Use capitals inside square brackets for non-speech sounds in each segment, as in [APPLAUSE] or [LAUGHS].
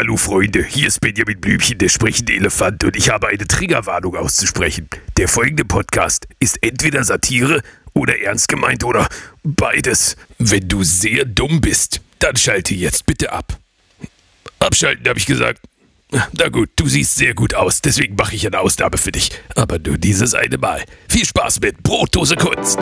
Hallo Freunde, hier ist Benjamin Blümchen, der sprechende Elefant und ich habe eine Triggerwarnung auszusprechen. Der folgende Podcast ist entweder Satire oder ernst gemeint oder beides. Wenn du sehr dumm bist, dann schalte jetzt bitte ab. Abschalten, habe ich gesagt. Na gut, du siehst sehr gut aus, deswegen mache ich eine Ausnahme für dich. Aber nur dieses eine Mal. Viel Spaß mit Brotdose Kunst.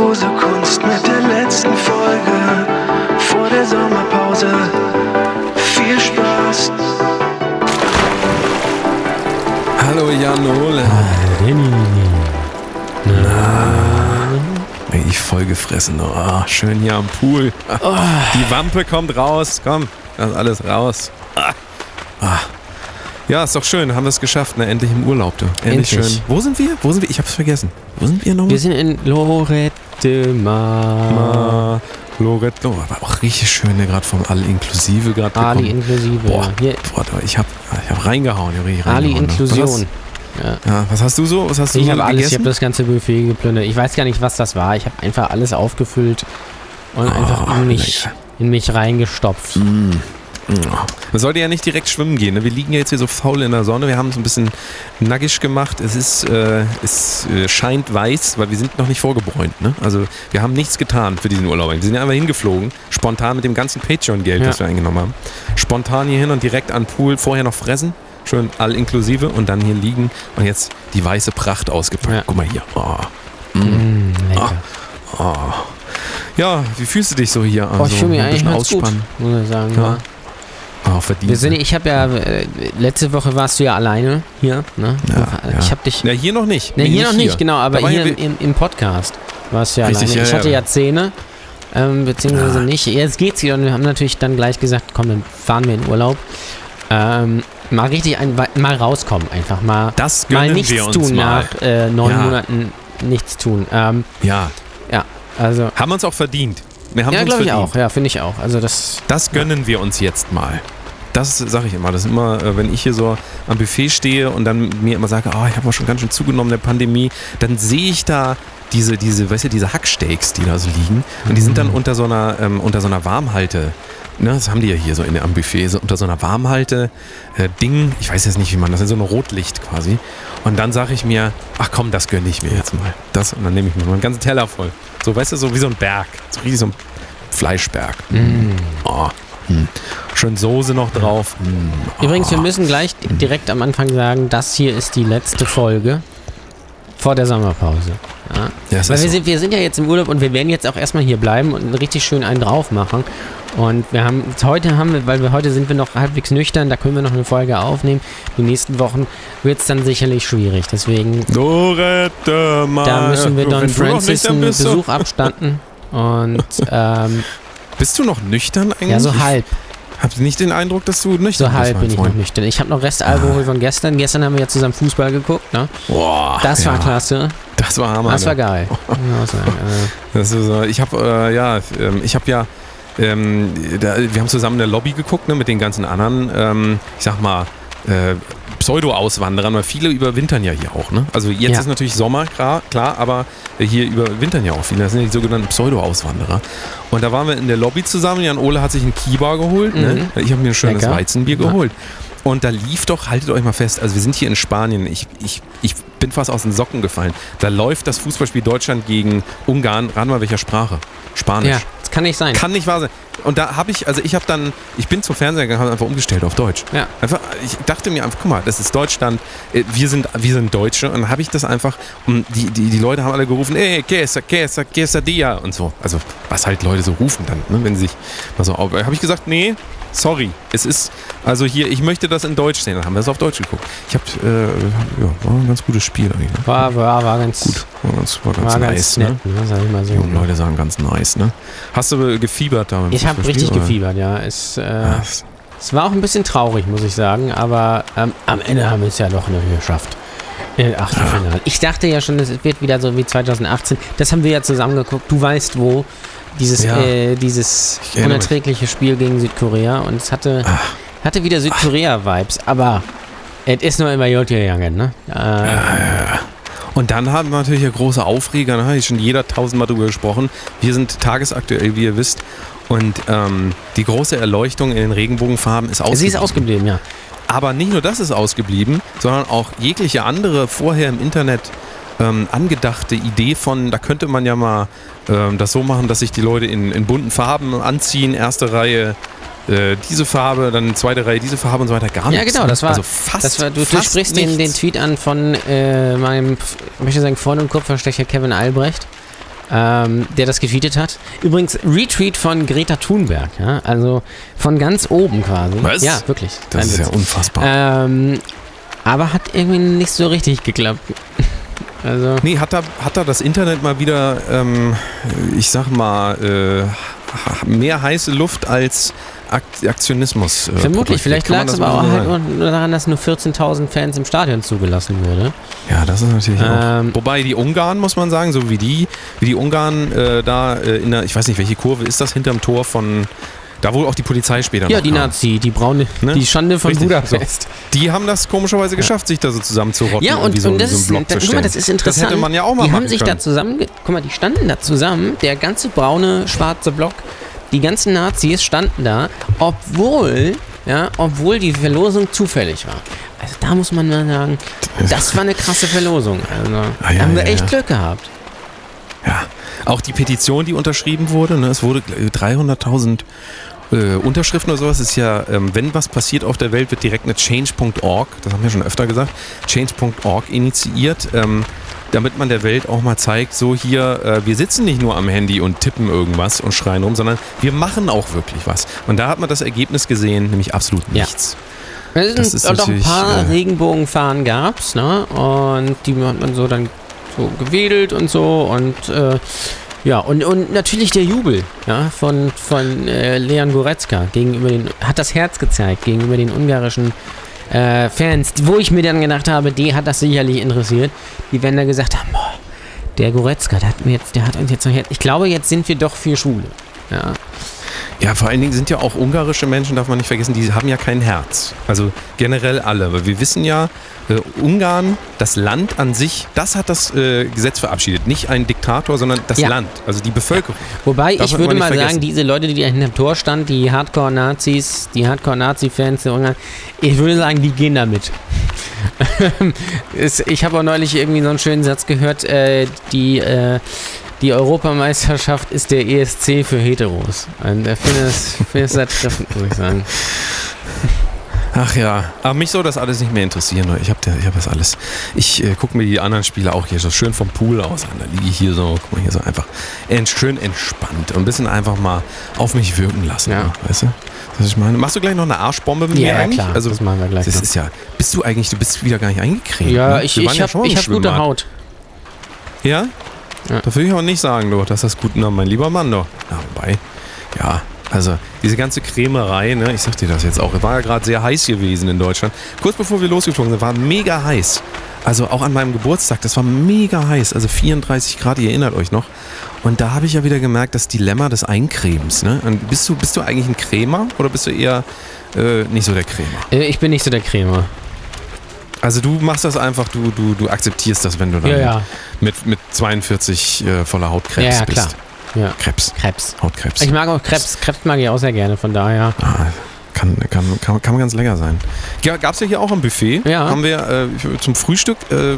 Brotdose Kunst mit der letzten Folge vor der Sommerpause. Viel Spaß. Hallo Jan Ole. Ey, Ich voll gefressen. Oh, schön hier am Pool. Die Wampe kommt raus. Komm, das ist alles raus. Ah. Ah. Ja, ist doch schön. Haben wir es geschafft. Ne? Endlich im Urlaub. Du. Endlich, Endlich. schön. Wo sind wir? Wo sind wir? Ich hab's vergessen. Wo sind wir nochmal? Wir sind in Lorette Mar. Ah, Loretto. Aber auch richtig schön, ne? gerade vom All-Inklusive gerade Ali gekommen. inklusive. Boah, Hier, boah, ich hab, ich hab reingehauen. Ich hab ne? Inklusion. Was, ja, was hast du so? Was hast du Ich so habe alles, ich habe das ganze Buffet geplündert. Ich weiß gar nicht, was das war. Ich habe einfach alles aufgefüllt und einfach in mich, lecker. in mich reingestopft. Man sollte ja nicht direkt schwimmen gehen. Ne? Wir liegen ja jetzt hier so faul in der Sonne. Wir haben es ein bisschen nackig gemacht. Es ist, äh, es äh, scheint weiß, weil wir sind noch nicht vorgebräunt. Ne? Also wir haben nichts getan für diesen Urlaub. Wir sind ja einfach hingeflogen, spontan mit dem ganzen Patreon-Geld, Ja. das wir eingenommen haben. Spontan hier hin und direkt an Pool, vorher noch fressen. Schön all inklusive und dann hier liegen und jetzt die weiße Pracht ausgepackt. Ja. Guck mal hier. Oh. Mm, lecker. Oh. Ja, wie fühlst du dich so hier? Oh, ich fühle mich ein eigentlich bisschen ganz gut, muss ich sagen. Ja. Oh, verdient. Wir sind, ich habe ja, äh, letzte Woche warst du ja alleine hier. Ne? Ja, ich ja. habe dich, Na, hier noch nicht. ne, Nee, hier noch nicht, genau, aber Da war hier im, im, im Podcast warst du ja Richtig, alleine. ich ja. hatte ja Zähne, ähm, beziehungsweise Ah. nicht. Jetzt geht's wieder und wir haben natürlich dann gleich gesagt, komm, dann fahren wir in Urlaub. Ähm, mal richtig ein, mal rauskommen, einfach mal. Das mal nichts wir uns tun mal. nach äh, neun Ja. Monaten nichts tun. Ähm, Ja, ja, also. haben wir uns auch verdient. Wir haben Ja, glaube ich auch. Ja, finde ich auch. Also das. Das gönnen wir uns jetzt mal. Das sage ich immer. Das ist immer, äh, wenn ich hier so am Buffet stehe und dann mir immer sage, oh, ich habe auch schon ganz schön zugenommen in der Pandemie, dann sehe ich da diese, diese, weißt du, diese Hacksteaks, die da so liegen. Und die sind dann unter so einer, ähm, unter so einer Warmhalte. Ne, das haben die ja hier so in, am Buffet, so unter so einer Warmhalte äh, Ding, ich weiß jetzt nicht, wie man das ist, so ein Rotlicht quasi. Und dann sage ich mir, ach komm, das gönne ich mir jetzt mal. Das, und dann nehme ich mir mal einen ganzen Teller voll. So, weißt du, so wie so ein Berg. So richtig so ein Fleischberg. Oh, hm. Schön Soße noch drauf. Hm. Übrigens, wir müssen gleich direkt am Anfang sagen, das hier ist die letzte Folge vor der Sommerpause. Ja. Ja, Weil wir so. sind, wir sind ja jetzt im Urlaub und wir werden jetzt auch erstmal hier bleiben und richtig schön einen drauf machen. Und wir haben heute haben wir, weil wir heute sind wir noch halbwegs nüchtern, da können wir noch eine Folge aufnehmen. Die nächsten Wochen wird es dann sicherlich schwierig. Deswegen Dorette, mal. da müssen wir Don Francis einen Besuch abstatten. Und [LAUGHS] ähm, Bist du noch nüchtern eigentlich? ja, so halb. Ich habe nicht den Eindruck, dass du nüchtern So bist, halb mein bin ich noch nüchtern. Ich habe noch Restalkohol von gestern. Gestern haben wir ja zusammen Fußball geguckt. Ne? Boah, Das war ja, klasse. Das war Hammer. Das war ne? geil. [LAUGHS] Das ist, äh, ich habe äh, ja, ähm, ich habe ja, ähm, da, wir haben zusammen in der Lobby geguckt ne, mit den ganzen anderen, ähm, ich sag mal, äh, Pseudo-Auswanderern, weil viele überwintern ja hier auch. Ne? Also jetzt Ja. ist natürlich Sommer, klar, klar, aber hier überwintern ja auch viele. Das sind ja die sogenannten Pseudo-Auswanderer. Und da waren wir in der Lobby zusammen. Jan Ole hat sich ein Kiba geholt. Ne? Ich habe mir ein schönes Lecker. Weizenbier Ja. geholt. Und da lief doch, haltet euch mal fest, also wir sind hier in Spanien, ich, ich, ich bin fast aus den Socken gefallen. Da läuft das Fußballspiel Deutschland gegen Ungarn, rat mal welcher Sprache? Spanisch. ja, das kann nicht sein. Kann nicht wahr sein. Und da habe ich, also ich habe dann, ich bin zum Fernseher gegangen, habe einfach umgestellt auf Deutsch. Ja. Einfach, ich dachte mir einfach, guck mal, das ist Deutschland, äh, wir sind, wir sind Deutsche. Und dann habe ich das einfach, und die, die, die Leute haben alle gerufen, ey, Kesa, Kesa, Quesadilla und so. Also, was halt Leute so rufen dann, ne, wenn sie sich mal so auf. Habe ich gesagt, nee, sorry, es ist, also hier, ich möchte das in Deutsch sehen. Dann haben wir es auf Deutsch geguckt. Ich habe, äh, ja, war ein ganz gutes Spiel eigentlich. Ne? War, war, war ganz Gut, war ganz, war ganz War nice, ganz ne? nett, ne? Sag ich mal so. Die jungen Leute sagen ganz nice, ne? Hast du gefiebert da? beim Ich habe richtig oder? gefiebert, ja. Es, äh, Ah, es war auch ein bisschen traurig, muss ich sagen, aber ähm, am Ende haben wir es ja doch noch geschafft. Den Achtelfinale. Ich dachte ja schon, es wird wieder so wie 2018. Das haben wir ja zusammen geguckt. Du weißt wo. Dieses, Ja. äh, dieses Ich erinnere mich. unerträgliche Spiel gegen Südkorea und es hatte, hatte wieder Südkorea-Vibes, aber es ist nur immer gut gegangen, ne? Äh, Und Und dann haben wir natürlich eine große Aufreger, da hat schon jeder tausendmal drüber gesprochen. Wir sind tagesaktuell, wie ihr wisst. Und ähm, die große Erleuchtung in den Regenbogenfarben ist ausgeblieben. Sie ist ausgeblieben, ja. Aber nicht nur das ist ausgeblieben, sondern auch jegliche andere vorher im Internet ähm, angedachte Idee von, da könnte man ja mal ähm, das so machen, dass sich die Leute in, in bunten Farben anziehen. Erste Reihe äh, diese Farbe, dann zweite Reihe diese Farbe und so weiter. Gar Ja, nichts. genau, das war, also fast, das war du, du fast sprichst den, den. Tweet an von äh, meinem, ich möchte sagen, Freund und Kupferstecher Kevin Albrecht, ähm, der das getweetet hat. Übrigens, Retweet von Greta Thunberg, ja, also von ganz oben quasi. Was? Ja, wirklich. Das ist ja Witz. unfassbar. Ähm, aber hat irgendwie nicht so richtig geklappt. Also, Nee, hat da, hat da das Internet mal wieder, ähm, ich sag mal, äh, mehr heiße Luft als Ak Aktionismus. Äh, vermutlich. Vielleicht lag es aber auch halt nur daran, dass nur 14.000 Fans im Stadion zugelassen wurde. Ja, das ist natürlich Ähm, auch. Wobei die Ungarn, muss man sagen, so wie die, wie die Ungarn äh, da äh, in der, ich weiß nicht, welche Kurve ist das, hinterm Tor von, da wo auch die Polizei später Ja, die kam. Nazi, die braune, Ne? die Schande von Richtig, Budapest. Die haben das komischerweise geschafft, sich da so zusammenzurotten Ja, und, so, und das so ist, da, guck mal, das ist interessant. Das hätte man ja auch mal Die haben sich können. da zusammen, guck mal, die standen da zusammen, der ganze braune, schwarze Block, die ganzen Nazis standen da, obwohl, ja, obwohl die Verlosung zufällig war. Also da muss man mal sagen, das war eine krasse Verlosung. Also Ah, ja, da haben wir ja, echt ja. Glück gehabt. Ja, auch die Petition, die unterschrieben wurde, ne, es wurde äh, 300.000 äh, Unterschriften oder sowas, ist ja, ähm, wenn was passiert auf der Welt, wird direkt eine Change.org, das haben wir schon öfter gesagt, Change.org initiiert, ähm, damit man der Welt auch mal zeigt, so hier, äh, wir sitzen nicht nur am Handy und tippen irgendwas und schreien rum, sondern wir machen auch wirklich was. Und da hat man das Ergebnis gesehen, nämlich absolut Ja. nichts. Es Das sind doch ein paar äh, Regenbogenfahnen gab's, ne? Und die hat man so dann so gewedelt und so und äh, ja, und, und natürlich der Jubel ja, von, von äh, Leon Goretzka gegenüber den, hat das Herz gezeigt gegenüber den ungarischen äh, Fans, wo ich mir dann gedacht habe, die hat das sicherlich interessiert. Die werden da gesagt haben, boah, der Goretzka, der hat, mir jetzt, der hat uns jetzt noch Herz. Ich glaube, jetzt sind wir doch für Schule. Ja, Ja, vor allen Dingen sind ja auch ungarische Menschen, darf man nicht vergessen, die haben ja kein Herz. Also generell alle. Weil wir wissen ja, äh, Ungarn, das Land an sich, das hat das äh, Gesetz verabschiedet. Nicht ein Diktator, sondern das Ja. Land, also die Bevölkerung. Wobei, Darf ich würde mal vergessen. sagen, diese Leute, die da hinterm Tor standen, die Hardcore-Nazis, die Hardcore-Nazi-Fans der Ungarn, ich würde sagen, die gehen damit. [LAUGHS] Ich habe auch neulich irgendwie so einen schönen Satz gehört, äh, die, äh, die Europameisterschaft ist der ESC für Heteros. Und ich finde es sehr treffend, muss ich sagen. Ach ja, aber mich soll das alles nicht mehr interessieren. Ich habe ich hab das alles. Ich äh, gucke mir die anderen Spiele auch hier so schön vom Pool aus an. Da liege ich hier so, guck mal hier so einfach ent, schön entspannt und ein bisschen einfach mal auf mich wirken lassen. Ja. ne? Weißt du? Was ich meine? Machst du gleich noch eine Arschbombe mit mir Ja, eigentlich? klar, Also, das machen wir gleich Das noch. ist ja, bist du eigentlich, du bist wieder gar nicht eingecremt. Ja, ne? ich, ich ja im ich hab gute. Haut. Ja? Ja. Da will ich aber nicht sagen, du, dass das gut, na, mein lieber Mann, doch. Ja, wobei, ja, also diese ganze Cremerei, ne, ich sag dir das jetzt auch, war ja gerade sehr heiß gewesen in Deutschland. Kurz bevor wir losgeflogen sind, war mega heiß. Also auch an meinem Geburtstag, das war mega heiß, also 34 Grad, ihr erinnert euch noch. Und da habe ich ja wieder gemerkt, das Dilemma des Eincremes. Ne? Und bist, du, bist du eigentlich ein Cremer oder bist du eher äh, nicht so der Cremer? Äh, Ich bin nicht so der Creme. Also du machst das einfach, du, du, du akzeptierst das, wenn du dann Ja, ja. Mit, mit 42 äh, voller Hautkrebs Ja, ja, bist. klar. Ja. Krebs. Krebs. Hautkrebs. Ich mag auch Krebs. Krebs mag ich auch sehr gerne, von daher. Ah, kann, kann, kann, kann ganz lecker sein. Ja, Gab es ja hier auch am Buffet. Ja. Haben wir äh, zum Frühstück, äh,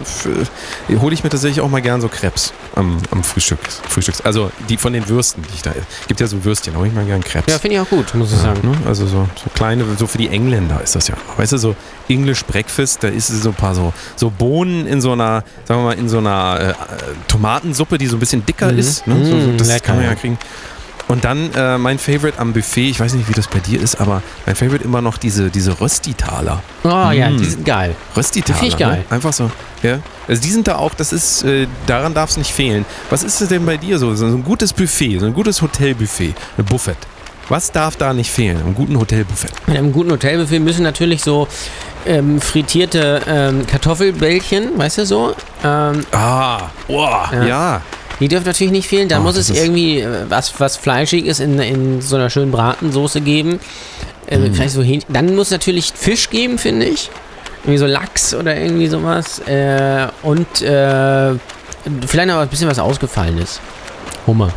hole ich mir tatsächlich auch mal gern so Krebs am, am Frühstück, Frühstücks. Also die von den Würsten, die ich da Gibt ja so Würstchen, hole ich mal gern Krebs. Ja, finde ich auch gut, muss ich sagen. Ne? Also so, so kleine, so für die Engländer ist das ja. Weißt du, so English Breakfast, da ist es so ein paar so, so Bohnen in so einer, sagen wir mal, in so einer äh, äh, Tomatensuppe, die so ein bisschen dicker Mhm. ist. Ne? So, so, Mm, das lecker, kann man ja ja. kriegen. Und dann äh, mein Favorite am Buffet, ich weiß nicht, wie das bei dir ist, aber mein Favorite immer noch diese, diese Röstitaler. Oh ja, Mm. die sind geil. Röstitaler. Die find ich geil. Ne? Einfach so. Ja. Also die sind da auch, das ist, äh, daran darf es nicht fehlen. Was ist es denn bei dir so? So ein gutes Buffet, so ein gutes Hotelbuffet, ein Buffet. Was darf da nicht fehlen? Im guten Hotelbuffet. Mit einem guten Hotelbuffet müssen natürlich so ähm, frittierte ähm, Kartoffelbällchen, weißt du so? Ähm, Ah, boah, Ja. ja. die dürfen natürlich nicht fehlen. Da Oh, muss es ist- irgendwie äh, was, was Fleischiges in, in so einer schönen Bratensoße geben. Äh, Mhm. Vielleicht so Hähnchen. Dann muss es natürlich Fisch geben, finde ich. irgendwie so Lachs oder irgendwie sowas. Äh, und äh, vielleicht noch ein bisschen was Ausgefallenes. Hummer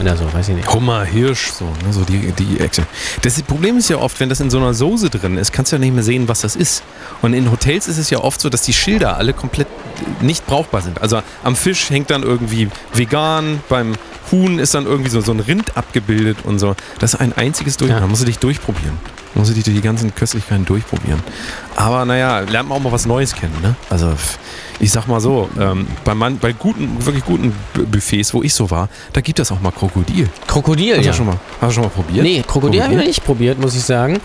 oder so, weiß ich nicht. Hummer, Hirsch, so, ne, so die, die Action. Das Problem ist ja oft, wenn das in so einer Soße drin ist, kannst du ja nicht mehr sehen, was das ist. Und in Hotels ist es ja oft so, dass die Schilder alle komplett nicht brauchbar sind. Also am Fisch hängt dann irgendwie vegan, beim Huhn ist dann irgendwie so, so ein Rind abgebildet und so. Das ist ein einziges Durch. Ja. Da musst du dich durchprobieren. Da musst du dich durch die ganzen Köstlichkeiten durchprobieren. Aber naja, lernt man auch mal was Neues kennen, ne? Also ich sag mal so, ähm, bei, man, bei guten, wirklich guten Bu- Buffets, wo ich so war, da gibt es auch mal Krokodil. Krokodil, Hast ja. du schon mal, hast du schon mal probiert? Nee, Krokodil habe ich noch nicht probiert, muss ich sagen.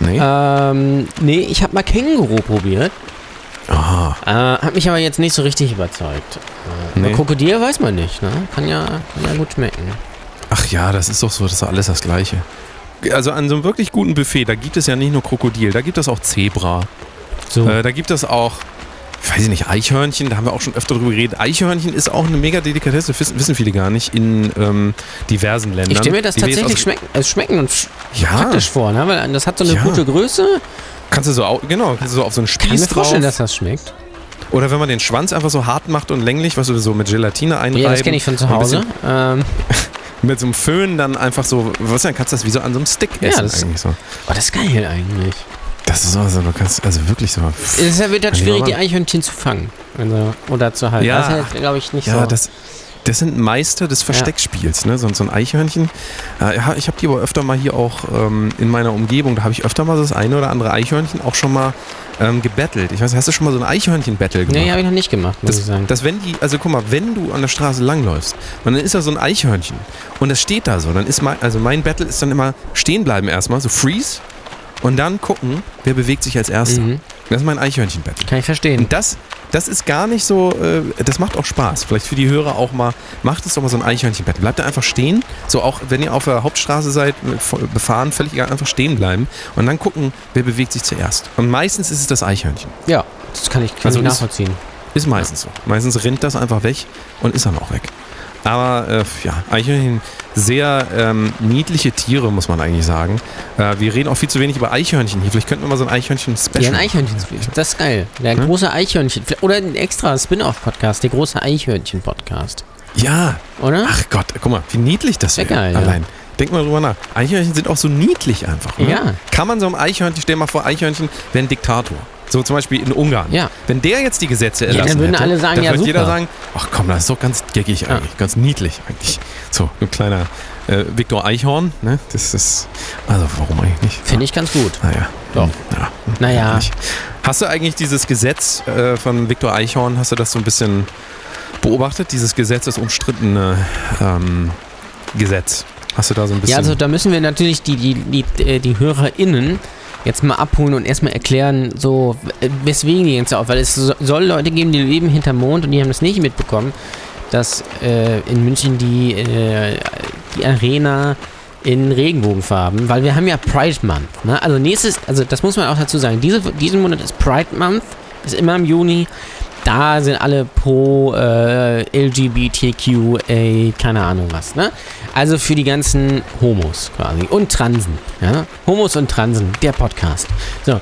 Nee? Ähm, nee, ich habe mal Känguru probiert. Aha. Äh, hat mich aber jetzt nicht so richtig überzeugt. Äh, Nee. Krokodil weiß man nicht, ne? Kann ja, kann ja gut schmecken. Ach ja, das ist doch so, das ist doch alles das Gleiche. Also an so einem wirklich guten Buffet, da gibt es ja nicht nur Krokodil, da gibt es auch Zebra. So. Äh, da gibt es auch, weiß ich nicht, Eichhörnchen, da haben wir auch schon öfter drüber geredet. Eichhörnchen ist auch eine mega Delikatesse, wissen, viele gar nicht, in ähm, diversen Ländern. ich stelle mir das Die wir tatsächlich schmecken, äh, schmecken und sch Ja, praktisch vor, ne? Weil das hat so eine Ja. gute Größe. kannst du so, au- genau, kannst du so auf so einen Kann ich mir Spieß vorstellen, dass das schmeckt. Oder wenn man den Schwanz einfach so hart macht und länglich, was du so mit Gelatine einreiben. Ja, das kenne ich von zu Hause. Ähm, [LAUGHS] Mit so einem Föhn dann einfach so, was dann kannst du das wie so an so einem Stick Ja, essen das- eigentlich so. oh, das ist geil eigentlich. Das ist so, also, du kannst, also wirklich so. Es ist ja- wird dann ich schwierig, die. Eichhörnchen zu fangen. Also, oder zu halten. Ja. Das ist halt, glaube ich, nicht Ja, so. das, das sind Meister des Versteckspiels, ne? So, so ein Eichhörnchen. Äh, ja, ich habe die aber öfter mal hier auch ähm, in meiner Umgebung, da habe ich öfter mal so das eine oder andere Eichhörnchen auch schon mal ähm, gebettelt. Ich weiß, hast du schon mal so ein Eichhörnchen-Battle gemacht? nee, habe ich noch nicht gemacht, muss ich Das, sagen. das, wenn die, also guck mal, wenn du an der Straße langläufst dann ist da so ein Eichhörnchen und das steht da so, dann ist mein, also mein Battle ist dann immer stehen bleiben erstmal, so freeze und dann gucken, wer bewegt sich als erster. Mhm. Das ist mein Eichhörnchen-Battle. Kann ich verstehen. Und das, das ist gar nicht so, äh, das macht auch Spaß. Vielleicht für die Hörer auch mal, macht es doch mal so ein Eichhörnchenbett. Bleibt da einfach stehen, so auch wenn ihr auf der Hauptstraße seid, befahren, völlig egal, einfach stehen bleiben und dann gucken, wer bewegt sich zuerst. Und meistens ist es das Eichhörnchen. Ja, das kann ich, kann Also ich ist- nachvollziehen. Ist meistens so. Meistens rennt das einfach weg und ist dann auch weg. Aber äh, ja, Eichhörnchen, sehr ähm, niedliche Tiere, muss man eigentlich sagen. Äh, wir reden auch viel zu wenig über Eichhörnchen hier. Vielleicht könnten wir mal so ein Eichhörnchen-Special Ja, ein machen. Eichhörnchen. Das ist geil. Der Hm? große Eichhörnchen. Oder ein extra Spin-off-Podcast. Der große Eichhörnchen-Podcast. Ja, Oder? Ach Gott, guck mal, wie niedlich das Sehr wäre. geil, ja. Allein. Denk mal drüber nach. Eichhörnchen sind auch so niedlich einfach. Ne? Ja. Kann man so einem Eichhörnchen, stell mal vor, Eichhörnchen wäre ein Diktator. So zum Beispiel in Ungarn. Ja. Wenn der jetzt die Gesetze dann erlassen würden hätte, alle sagen, dann ja, würde jeder super. sagen, ach komm, das ist doch ganz geckig eigentlich, ganz niedlich eigentlich. So, ein kleiner äh, Viktor Eichhorn, ne? Das ist, also warum eigentlich nicht? Finde ich ganz gut. Naja. Doch. Ja, Naja. Hast du eigentlich dieses Gesetz äh, von Viktor Eichhorn, hast du das so ein bisschen beobachtet? Dieses Gesetz, das umstrittene ähm, Gesetz. Hast du da so ein bisschen... Ja, also da müssen wir natürlich die, die, die, äh, die HörerInnen jetzt mal abholen und erstmal erklären, so, weswegen die jetzt auch, weil es so- soll Leute geben, die leben hinterm Mond und die haben das nicht mitbekommen, dass äh, in München die, äh, die Arena in Regenbogenfarben, weil wir haben ja Pride Month, ne? Also nächstes, also das muss man auch dazu sagen, diese, diesen Monat ist Pride Month, ist immer im Juni, da sind alle pro äh, LGBTQA, keine Ahnung was, ne? Also für die ganzen Homos quasi und Transen, ja? Homos und Transen, der Podcast. So,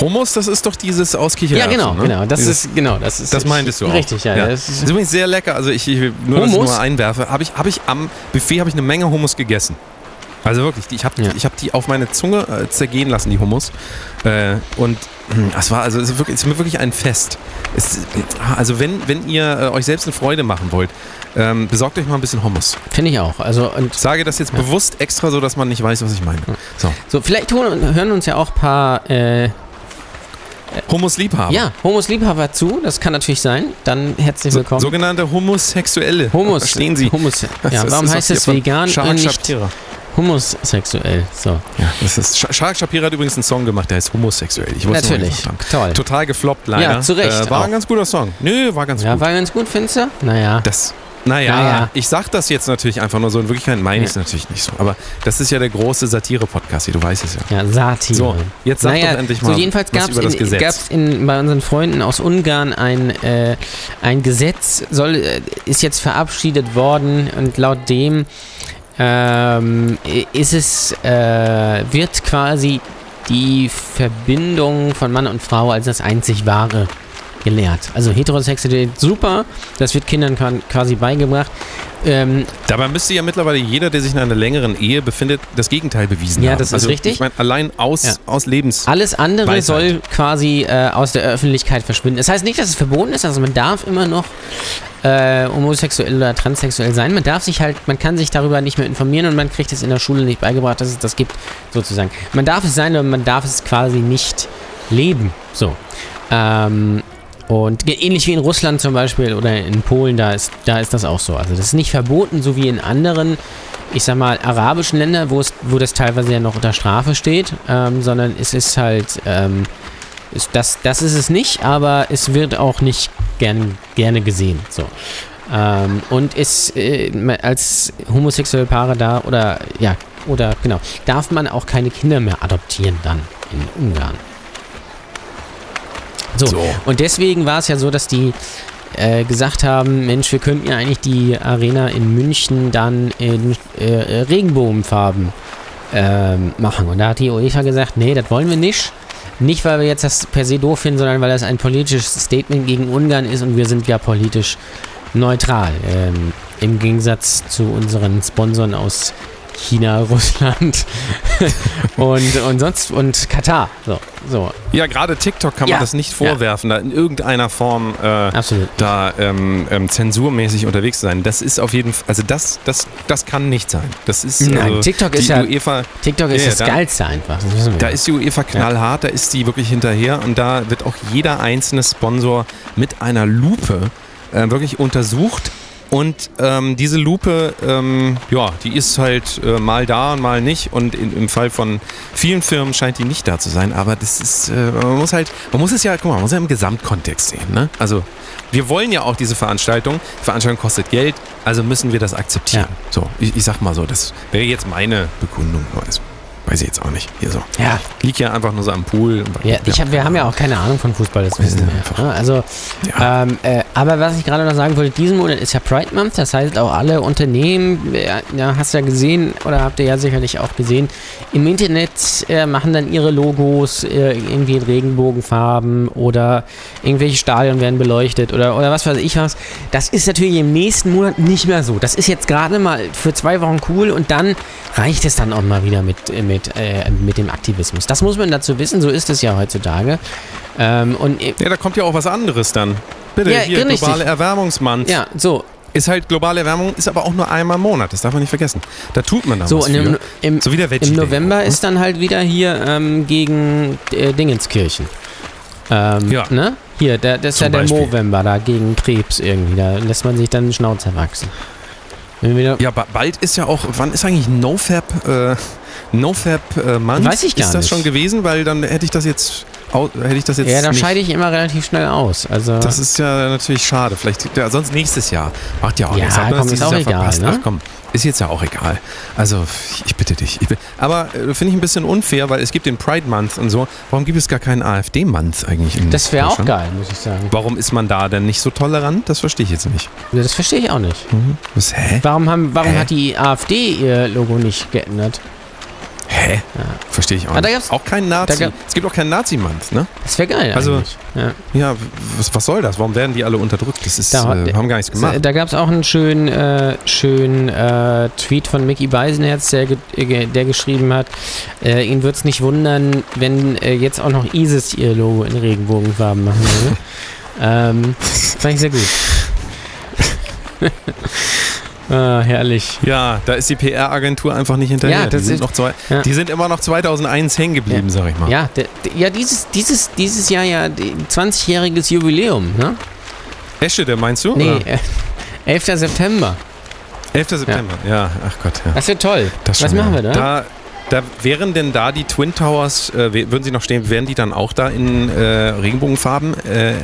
Homos, das ist doch dieses aus ja genau, ne? genau, das Dieses, ist genau, das ist Das meintest du auch. Richtig, ja, ja. Das Das ist, ist übrigens sehr lecker. Also ich, ich nur, dass ich Hummus? nur einwerfe, habe ich, hab ich am Buffet habe ich eine Menge Hummus gegessen. Also wirklich, die, ich habe Ja. ich hab die auf meine Zunge äh, zergehen lassen, die Hummus. Äh, und mh, das war also es ist wirklich, es ist mir wirklich ein Fest. Es, also wenn, wenn ihr äh, euch selbst eine Freude machen wollt, ähm, besorgt euch mal ein bisschen Hummus. finde ich auch. Also und Ich sage das jetzt Ja. bewusst extra so, dass man nicht weiß, was ich meine. So, so vielleicht holen, hören uns ja auch ein paar äh, Hummus-Liebhaber. ja, Homos-Liebhaber zu, das kann natürlich sein. Dann herzlich So, willkommen. sogenannte Homosexuelle. Homos. Verstehen Sie? Das Ja, warum heißt es vegan Shark und nicht Shapira. Homosexuell? So, Ja, das ist Sh- Shark Shapira hat übrigens einen Song gemacht, der heißt homosexuell. Ich natürlich. Toll. Total gefloppt leider. Ja, zu Recht Äh, war auch. ein ganz guter Song. Nö, war ganz Ja, gut. war ganz gut, findest du? Naja. Das, naja, Naja. ich sag das jetzt natürlich einfach nur so. In Wirklichkeit meine ich es natürlich nicht so. Aber das ist ja der große Satire-Podcast hier, du weißt es ja. Ja, Satire. So, jetzt sag naja, doch endlich mal so jedenfalls gab es bei unseren Freunden aus Ungarn ein, äh, ein Gesetz, soll, äh, ist jetzt verabschiedet worden und laut dem ähm, ist es, äh, wird quasi die Verbindung von Mann und Frau als das einzig wahre gelehrt. Also Heterosexualität super, das wird Kindern quasi beigebracht. Ähm, Dabei müsste ja mittlerweile jeder, der sich in einer längeren Ehe befindet, das Gegenteil bewiesen Ja, haben. das ist also, richtig. Ich meine, allein aus, Ja. aus Lebens... Alles andere Weisheit. soll quasi äh, aus der Öffentlichkeit verschwinden. Das heißt nicht, dass es verboten ist, also man darf immer noch äh, homosexuell oder transsexuell sein. Man darf sich halt, man kann sich darüber nicht mehr informieren und man kriegt es in der Schule nicht beigebracht, dass es das gibt, sozusagen. Man darf es sein, aber man darf es quasi nicht leben. So. Ähm, und ähnlich wie in Russland zum Beispiel oder in Polen, da ist, da ist das auch so. Also das ist nicht verboten, so wie in anderen, ich sag mal, arabischen Ländern, wo es, wo das teilweise ja noch unter Strafe steht, ähm, sondern es ist halt, ähm, ist das, das ist es nicht, aber es wird auch nicht gern, gerne gesehen. So. Ähm, und ist äh, als homosexuelle Paare da oder ja, oder genau, darf man auch keine Kinder mehr adoptieren dann in Ungarn. So. So. Und deswegen war es ja so, dass die äh, gesagt haben, Mensch, wir könnten ja eigentlich die Arena in München dann in äh, Regenbogenfarben ähm, machen. Und da hat die UEFA gesagt, nee, das wollen wir nicht. Nicht, weil wir jetzt das per se doof finden, sondern weil das ein politisches Statement gegen Ungarn ist und wir sind ja politisch neutral. Ähm, Im Gegensatz zu unseren Sponsoren aus China, [LAUGHS] Russland [LAUGHS] und, und sonst und Katar. So, so, Ja, gerade TikTok kann man Ja. das nicht vorwerfen, da in irgendeiner Form äh, da ähm, ähm, zensurmäßig unterwegs zu sein. Das ist auf jeden Fall, also das, das, das kann nicht sein. Das ist Nein, also TikTok ist ja- UEFA, TikTok ist Ja, das da- Geilste einfach. Das da ist die UEFA knallhart, da ist die wirklich hinterher und da wird auch jeder einzelne Sponsor mit einer Lupe äh, wirklich untersucht. Und ähm, diese Lupe, ähm, ja, die ist halt äh, mal da und mal nicht. Und in, im Fall von vielen Firmen scheint die nicht da zu sein. Aber das ist, äh, man muss halt, man muss es ja, guck mal, man muss ja im Gesamtkontext sehen. Ne? Also wir wollen ja auch diese Veranstaltung. Die Veranstaltung kostet Geld, also müssen wir das akzeptieren. Ja. So, ich, ich sag mal so, das wäre jetzt meine Bekundung. Das weiß ich jetzt auch nicht. Hier so. ja, Liegt ja einfach nur so am Pool. ja, ich hab, wir haben ja auch keine Ahnung von Fußball, das wissen wir. Ja, also, Ja. ähm, äh, aber was ich gerade noch sagen wollte, diesen Monat ist ja Pride Month, das heißt auch alle Unternehmen, äh, ja, hast ja gesehen oder habt ihr ja sicherlich auch gesehen, im Internet äh, machen dann ihre Logos äh, irgendwie in Regenbogenfarben oder irgendwelche Stadien werden beleuchtet oder, oder was weiß ich was. Das ist natürlich im nächsten Monat nicht mehr so. Das ist jetzt gerade mal für zwei Wochen cool und dann reicht es dann auch mal wieder mit, äh, mit, äh, mit dem Aktivismus. Das muss man dazu wissen, so ist es ja heutzutage. Ähm, und äh, Ja, da kommt ja auch was anderes dann. Bitte, Ja, hier, richtig. globale Erwärmungsmonth. ja, so, Ist halt globale Erwärmung, ist aber auch nur einmal im Monat, das darf man nicht vergessen. Da tut man dann so was im, für. im, So wie der Veggie im November ne? ist dann halt wieder hier ähm, gegen äh, Dingenskirchen. Ähm, Ja. Ne? Hier, der, das ist Zum ja der Beispiel. November, da gegen Krebs irgendwie. Da lässt man sich dann den Schnauzer wachsen. Ja, ba- bald ist ja auch, wann ist eigentlich NoFap, äh, NoFap äh, Month? Weiß ich gar Ist das nicht. schon gewesen? Weil dann hätte ich das jetzt, hätte ich das jetzt ja, da nicht. scheide ich immer relativ schnell aus. Also, Das ist ja natürlich schade. Vielleicht, ja, sonst nächstes Jahr. Macht ja auch Ja, nichts. Hat man komm, das ist auch Jahr egal, verpasst? ne? Ach komm, ist jetzt ja auch egal. Also, ich bitte dich. Ich bin, aber äh, finde ich ein bisschen unfair, weil es gibt den Pride Month und so. Warum gibt es gar keinen AfD Month eigentlich? In das wäre auch geil, muss ich sagen. Warum ist man da denn nicht so tolerant? Das verstehe ich jetzt nicht. Das verstehe ich auch nicht. Was, hä? Warum, haben, warum Hä? hat die AfD ihr Logo nicht geändert? Hä? Verstehe ich auch da nicht. gab's- auch kein Nazi. da gab- es gibt auch keinen Nazi-Month, ne? Das wäre geil Also. Ja. Ja, was, was soll das? Warum werden die alle unterdrückt? Das ist, Da äh, haben gar nichts gemacht. Da gab es auch einen schönen, äh, schönen äh, Tweet von Mickey Beisenherz, der, der geschrieben hat, äh, ihn würde es nicht wundern, wenn äh, jetzt auch noch ISIS ihr Logo in Regenbogenfarben machen würde. [LAUGHS] ähm, fand ich sehr gut. [LAUGHS] ah, herrlich. Ja, da ist die PR-Agentur einfach nicht hinterher. Ja, die, sind noch zwei, ja. die sind immer noch 2001 hängen geblieben, sag ich mal. Ja, der, der, ja dieses, dieses, dieses Jahr ja die- 20-jähriges Jubiläum, ne? Esche, der meinst du? Nee, Oder? äh, 11. September. 11. September, ja. ach Gott. Ja. Das wird toll. Das Was machen ja. wir da? da? Da wären denn da die Twin Towers, äh, würden sie noch stehen, wären die dann auch da in äh, Regenbogenfarben äh,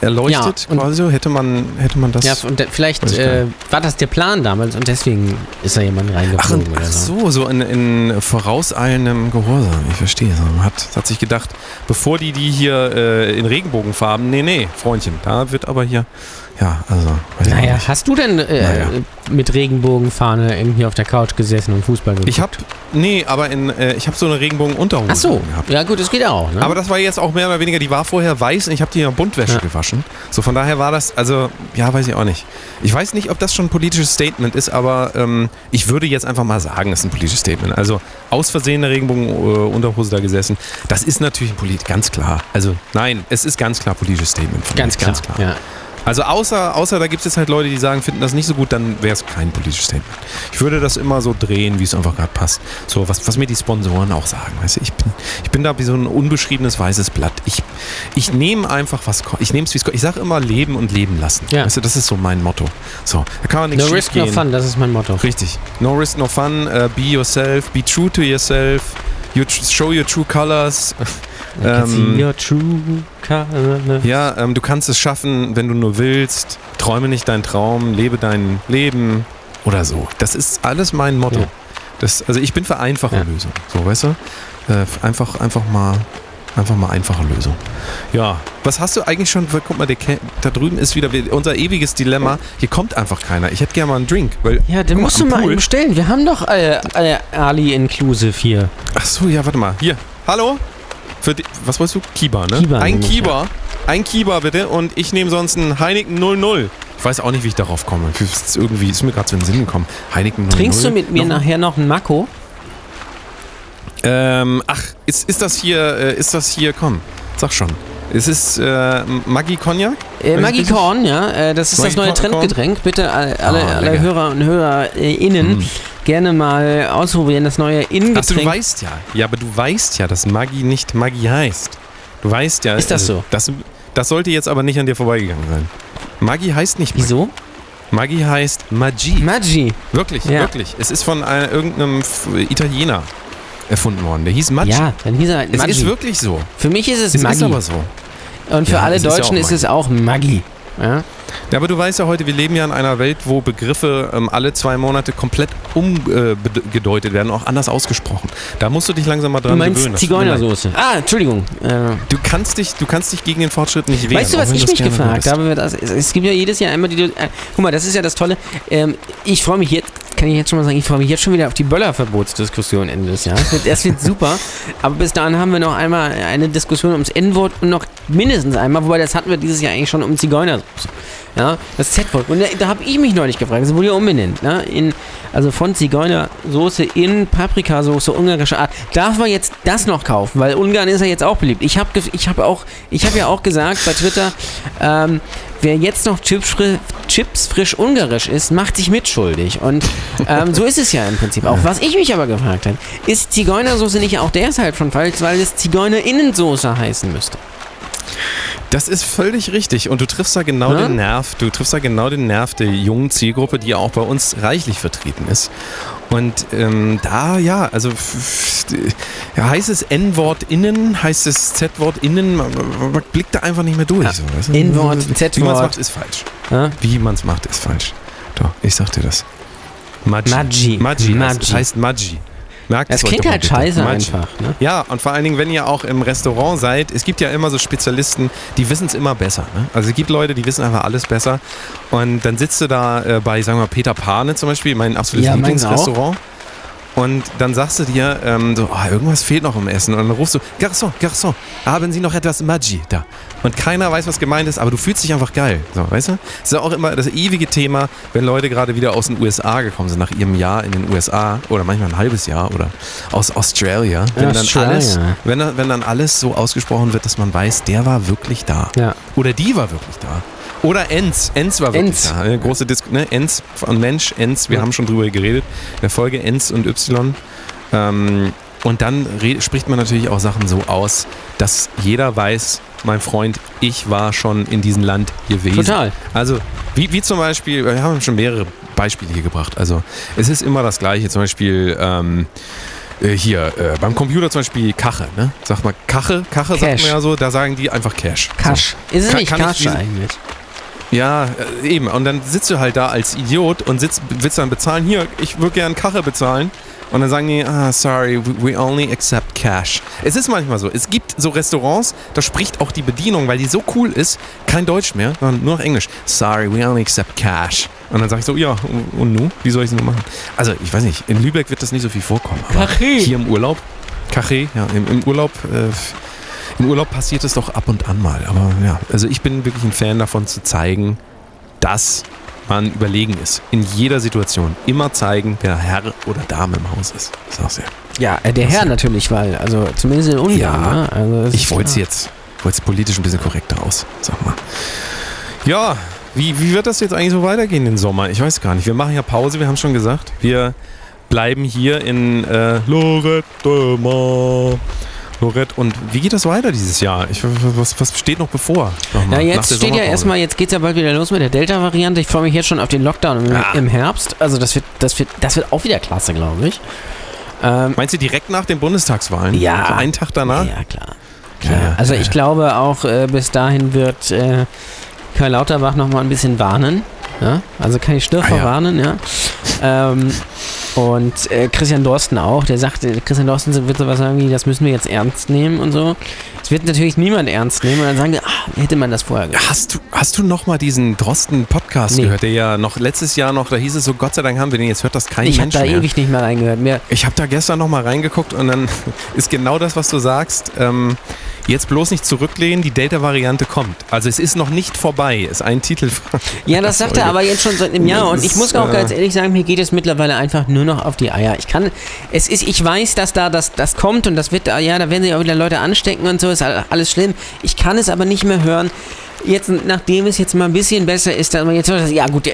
erleuchtet Ja, quasi so? Hätte man, hätte man das... Ja, und vielleicht äh, war das der Plan damals und deswegen ist da jemand Ach, reingeflogen oder ach so. so, so in, in vorauseilendem Gehorsam. Ich verstehe. Man hat, hat sich gedacht, bevor die die hier äh, in Regenbogenfarben, nee, nee, Freundchen, da wird aber hier ja, also. Naja, hast du denn äh, Naja. mit Regenbogenfahne irgendwie auf der Couch gesessen und Fußball geguckt? Ich habe, nee, aber in, äh, ich habe so eine Regenbogenunterhose Ach so, gehabt. ja gut, das geht auch. Ne? Aber das war jetzt auch mehr oder weniger, die war vorher weiß und ich habe die in Buntwäsche Ja. gewaschen. So von daher war das, also, ja, weiß ich auch nicht. Ich weiß nicht, ob das schon ein politisches Statement ist, aber ähm, ich würde jetzt einfach mal sagen, es ist ein politisches Statement. Also aus Versehen eine Regenbogenunterhose da gesessen, das ist natürlich ein Polit, ganz klar. Also nein, es ist ganz klar ein politisches Statement. ganz mir, klar. Ja. Also außer, außer da gibt es jetzt halt Leute, die sagen, finden das nicht so gut, dann wäre es kein politisches Statement. Ich würde das immer so drehen, wie es einfach gerade passt. So, was, was mir die Sponsoren auch sagen. Weißt du, ich bin, ich bin da wie so ein unbeschriebenes weißes Blatt. Ich, ich nehme einfach was, ko- ich nehme es wie es kommt. Ich sage immer leben und leben lassen. Ja. Weißt du, das ist so mein Motto. So, da kann man nichts No risk, no gehen. fun, das ist mein Motto. Richtig. No risk, no fun. Uh, be yourself. Be true to yourself. You tr- show your true colors. Ähm, ja, ähm, du kannst es schaffen, wenn du nur willst. Träume nicht deinen Traum, lebe dein Leben oder so. Das ist alles mein Motto. Ja. Das, also ich bin für einfache Ja. Lösungen. So, weißt du? Äh, einfach, einfach mal. Einfach mal einfache Lösung. Ja, was hast du eigentlich schon? Guck mal, da drüben ist wieder unser ewiges Dilemma. Hier kommt einfach keiner. Ich hätte gerne mal einen Drink. Weil, Ja, den musst am du mal Pool- eben bestellen. Wir haben doch äh, äh, Ali Inclusive hier. Ach so, ja, warte mal. Hier. Hallo? Für die, was wolltest du? Kiba, ne? Kiba ein Kiba. Ein Kiba bitte und ich nehme sonst einen Heineken 00. Ich weiß auch nicht, wie ich darauf komme. Ist irgendwie ist mir gerade so in den Sinn gekommen. Heineken 00. Trinkst du mit mir Noch- nachher noch einen Mako? Ähm, ach, ist, ist das hier, äh, ist das hier, komm, sag schon. Es ist äh, Maggi Cognac? Äh, Maggi Korn, ja, äh, das ist das Maggi neue Korn- Trendgetränk. Bitte alle, alle, Ah, alle. Hörer und HörerInnen Mm. Gerne mal ausprobieren. Das neue Achso, du In-Getränk. weißt ja. Ja, aber du weißt ja, dass Maggi nicht Maggi heißt. Du weißt ja. Ist das also, so? Das, das sollte jetzt aber nicht an dir vorbeigegangen sein. Maggi heißt nicht Maggi. Wieso? Maggi heißt Maggi. Maggi. Wirklich, Ja. wirklich. Es ist von äh, irgendeinem Italiener erfunden worden. Der hieß Maggi. Ja, dann hieß er halt es Maggi. ist wirklich so. Für mich ist es, Es Maggi. ist aber so. Und für Ja, alle es ist ja Deutschen ist es auch Maggi. Ja? Ja, aber du weißt ja heute, wir leben ja in einer Welt, wo Begriffe ähm, alle zwei Monate komplett umgedeutet werden, auch anders ausgesprochen. Da musst du dich langsam mal Du dran meinst gewöhnen. Mir leid. Zigeunersoße. Ah, Entschuldigung. Äh, Du kannst dich, du kannst dich gegen den Fortschritt nicht wehren. Weißt du, was ich mich gefragt habe? Es gibt ja jedes Jahr einmal die. Äh, guck mal, das ist ja das Tolle. Ähm, ich freue mich jetzt, kann ich jetzt schon mal sagen, ich freue mich jetzt schon wieder auf die Böllerverbotsdiskussion Ende des Jahres. Das wird, super. [LAUGHS] Aber bis dahin haben wir noch einmal eine Diskussion ums N-Wort und noch mindestens einmal, wobei das hatten wir dieses Jahr eigentlich schon um Zigeunersoße. Ja, das Z-Wort. Und da, da habe ich mich neulich gefragt, das wurde ja umbenannt. Ne? In, also von Zigeunersoße in Paprikasoße ungarischer Art. Darf man jetzt das noch kaufen? Weil Ungarn ist ja jetzt auch beliebt. Ich habe ich hab auch, ja auch gesagt bei Twitter, ähm, wer jetzt noch Chips, fri Chips frisch ungarisch ist, macht sich mitschuldig. Und ähm, so ist es ja im Prinzip auch. Was ich mich aber gefragt habe, ist Zigeunersoße nicht auch deshalb schon falsch, weil es Zigeunerinnensoße heißen müsste? Das ist völlig richtig und du triffst da genau Ja? den Nerv. Du triffst da genau den Nerv der jungen Zielgruppe, die ja auch bei uns reichlich vertreten ist. Und ähm, da, ja, also ja, heißt es N-Wort innen, heißt es Z-Wort innen, man, man blickt da einfach nicht mehr durch. Ja. So? N-Wort, Wie man es Z-Wort. macht, ist falsch. Ja? Wie man es macht, ist falsch. Doch, ich sag dir das. Maggi. Maggi. Maggi. Maggi. Das heißt Maggi. Merkt Das es klingt halt scheiße Maggi. einfach. Ne? Ja, und vor allen Dingen, wenn ihr auch im Restaurant seid, es gibt ja immer so Spezialisten, die wissen es immer besser. Ne? Also es gibt Leute, die wissen einfach alles besser. Und dann sitzt du da äh, bei, sagen wir mal, Peter Pane zum Beispiel, mein absolutes Ja, Lieblingsrestaurant. Und dann sagst du dir, ähm, so, ah, irgendwas fehlt noch im Essen. Und dann rufst du, Garçon, Garçon, haben Sie noch etwas Maggi da? Und keiner weiß, was gemeint ist, aber du fühlst dich einfach geil. So, weißt du? Das ist ja auch immer das ewige Thema, wenn Leute gerade wieder aus den USA gekommen sind, nach ihrem Jahr in den USA oder manchmal ein halbes Jahr oder aus Australia. Wenn dann Australia. alles, wenn, dann- wenn dann alles so ausgesprochen wird, dass man weiß, der war wirklich da. Ja. Oder die war wirklich da. Oder Enz. Enz war wirklich Enz. da. Eine große Dis ne? Enz von Mensch, Enz. Wir Ja. haben schon drüber geredet. In der Folge Enz und Y. Ähm, und dann spricht man natürlich auch Sachen so aus, dass jeder weiß, mein Freund, ich war schon in diesem Land gewesen. Total. Also, wie, wie zum Beispiel, wir haben schon mehrere Beispiele hier gebracht. Also, es ist immer das Gleiche. Zum Beispiel, ähm, äh, hier, äh, beim Computer zum Beispiel Kache, ne? Sagt man Kache, Kache sagt Cash. man ja so, da sagen die einfach Cash. Kasch. Ist es nicht diesen- eigentlich? Ja, äh, eben. Und dann sitzt du halt da als Idiot und sitzt, willst dann bezahlen. Hier, ich würde gern Kache bezahlen. Und dann sagen die, ah, sorry, we, only accept cash. Es ist manchmal so. Es gibt so Restaurants, da spricht auch die Bedienung, weil die so cool ist, kein Deutsch mehr, sondern nur noch Englisch. Sorry, we only accept cash. Und dann sage ich so, ja, und, nu? Wie soll ich es nur machen? Also, ich weiß nicht, in Lübeck wird das nicht so viel vorkommen. Aber Café. hier im Urlaub, Café, ja, im, im Urlaub, äh, im Urlaub passiert es doch ab und an mal. Aber ja, also ich bin wirklich ein Fan davon zu zeigen, dass man überlegen ist. In jeder Situation. Immer zeigen, wer Herr oder Dame im Haus ist. Ist auch sehr. Ja, äh, der Herr natürlich, weil, also zumindest in Ungarn. Ja, ne? also Ich wollte es jetzt, wollte es politisch ein bisschen korrekter aus. Sag mal. Ja, wie, wie wird das jetzt eigentlich so weitergehen den Sommer? Ich weiß gar nicht. Wir machen ja Pause, wir haben schon gesagt. Wir bleiben hier in äh, Lorette Mar. Lorette. Und wie geht das weiter dieses Jahr? Ich, was, was steht noch bevor? Sag Ja, jetzt steht ja erstmal, jetzt geht's ja bald wieder los mit der Delta-Variante. Ich freue mich jetzt schon auf den Lockdown im, Ah. im Herbst. Also das wird, das wird, das wird auch wieder klasse, glaube ich. Ähm, Meinst du direkt nach den Bundestagswahlen? Ja. So einen Tag danach? ja, klar. klar. Ja, also ich glaube auch, äh, bis dahin wird äh, Karl Lauterbach noch mal ein bisschen warnen. Ja? Also kann ich Stürfer Ah, ja. warnen, ja. Ähm, und äh, Christian Dorsten auch, der sagte, Christian Dorsten wird sowas sagen wie, das müssen wir jetzt ernst nehmen und so. Das wird natürlich niemand ernst nehmen und dann sagen ah, hätte man das vorher gemacht. Hast du, hast du noch mal diesen Drosten-Podcast Nee. gehört, der ja noch letztes Jahr noch, da hieß es so, Gott sei Dank haben wir den, jetzt hört das kein Ich habe Mensch da mehr. ewig nicht mehr reingehört. Mehr, Ich habe da gestern noch mal reingeguckt und dann [LAUGHS] ist genau das, was du sagst. Ähm, jetzt bloß nicht zurücklehnen, die Delta-Variante kommt. Also es ist noch nicht vorbei, ist ein Titel. [LAUGHS] Ja, das sagt er aber jetzt schon seit einem Jahr und ich muss auch äh, ganz ehrlich sagen, mir geht es mittlerweile einfach nur noch auf die Eier. Ich kann, es ist, ich weiß, dass da das, das kommt und das wird, da- ja, da werden sich auch wieder Leute anstecken und so, ist all- alles schlimm. Ich kann es aber nicht mehr hören. Jetzt, nachdem es jetzt mal ein bisschen besser ist, dass man jetzt, ja gut,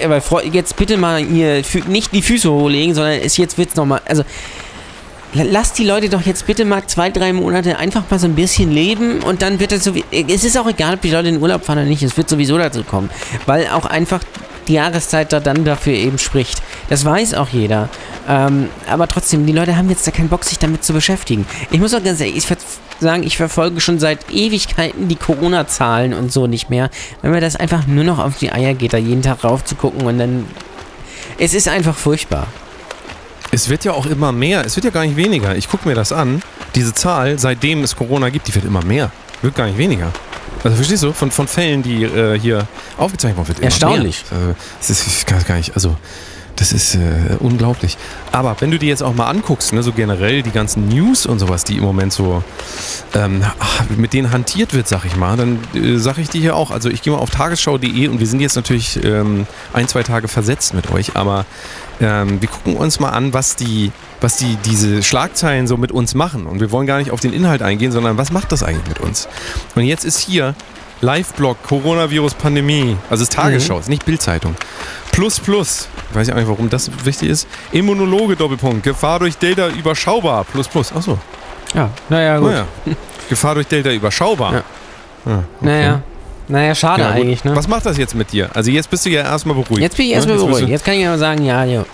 jetzt bitte mal hier nicht die Füße hochlegen, sondern es jetzt wird's noch mal, also la- Lasst die Leute doch jetzt bitte mal zwei, drei Monate einfach mal so ein bisschen leben und dann wird es so wie. Es ist auch egal, ob die Leute in den Urlaub fahren oder nicht, es wird sowieso dazu kommen. Weil auch einfach die Jahreszeit da dann dafür eben spricht. Das weiß auch jeder. Ähm, aber trotzdem, die Leute haben jetzt da keinen Bock, sich damit zu beschäftigen. Ich muss auch ganz ehrlich sagen, ich verfolge schon seit Ewigkeiten die Corona-Zahlen und so nicht mehr. Wenn mir das einfach nur noch auf die Eier geht, da jeden Tag rauf zu gucken und dann. Es ist einfach furchtbar. Es wird ja auch immer mehr, es wird ja gar nicht weniger. Ich gucke mir das an, diese Zahl, seitdem es Corona gibt, die wird immer mehr. Wird gar nicht weniger. Also verstehst du, von, von Fällen, die äh, hier aufgezeichnet worden wird, immer Erstaunlich. Mehr. Also, das ist, ich kann es gar nicht, also das ist äh, unglaublich. Aber wenn du dir jetzt auch mal anguckst, ne, so generell die ganzen News und sowas, die im Moment so ähm, mit denen hantiert wird, sag ich mal, dann äh, sag ich dir hier auch, also ich gehe mal auf tagesschau.de und wir sind jetzt natürlich ähm, ein, zwei Tage versetzt mit euch, aber ähm, wir gucken uns mal an, was die, was die, diese Schlagzeilen so mit uns machen. Und wir wollen gar nicht auf den Inhalt eingehen, sondern was macht das eigentlich mit uns? Und jetzt ist hier Live-Blog, Coronavirus-Pandemie, also es ist Tagesschau, es ist nicht Bildzeitung. Plus, plus, ich weiß ja auch nicht, warum das wichtig ist. Immunologe, Doppelpunkt, Gefahr durch Delta überschaubar, plus, plus. Achso, Ja, naja, gut. naja. Gefahr durch Delta überschaubar. Ja. Ah, okay. Naja. Naja, schade Ja, eigentlich, ne? Was macht das jetzt mit dir? Also jetzt bist du ja erstmal beruhigt. Jetzt bin ich ne? erstmal bist beruhigt. Jetzt kann ich aber sagen, ja, ja.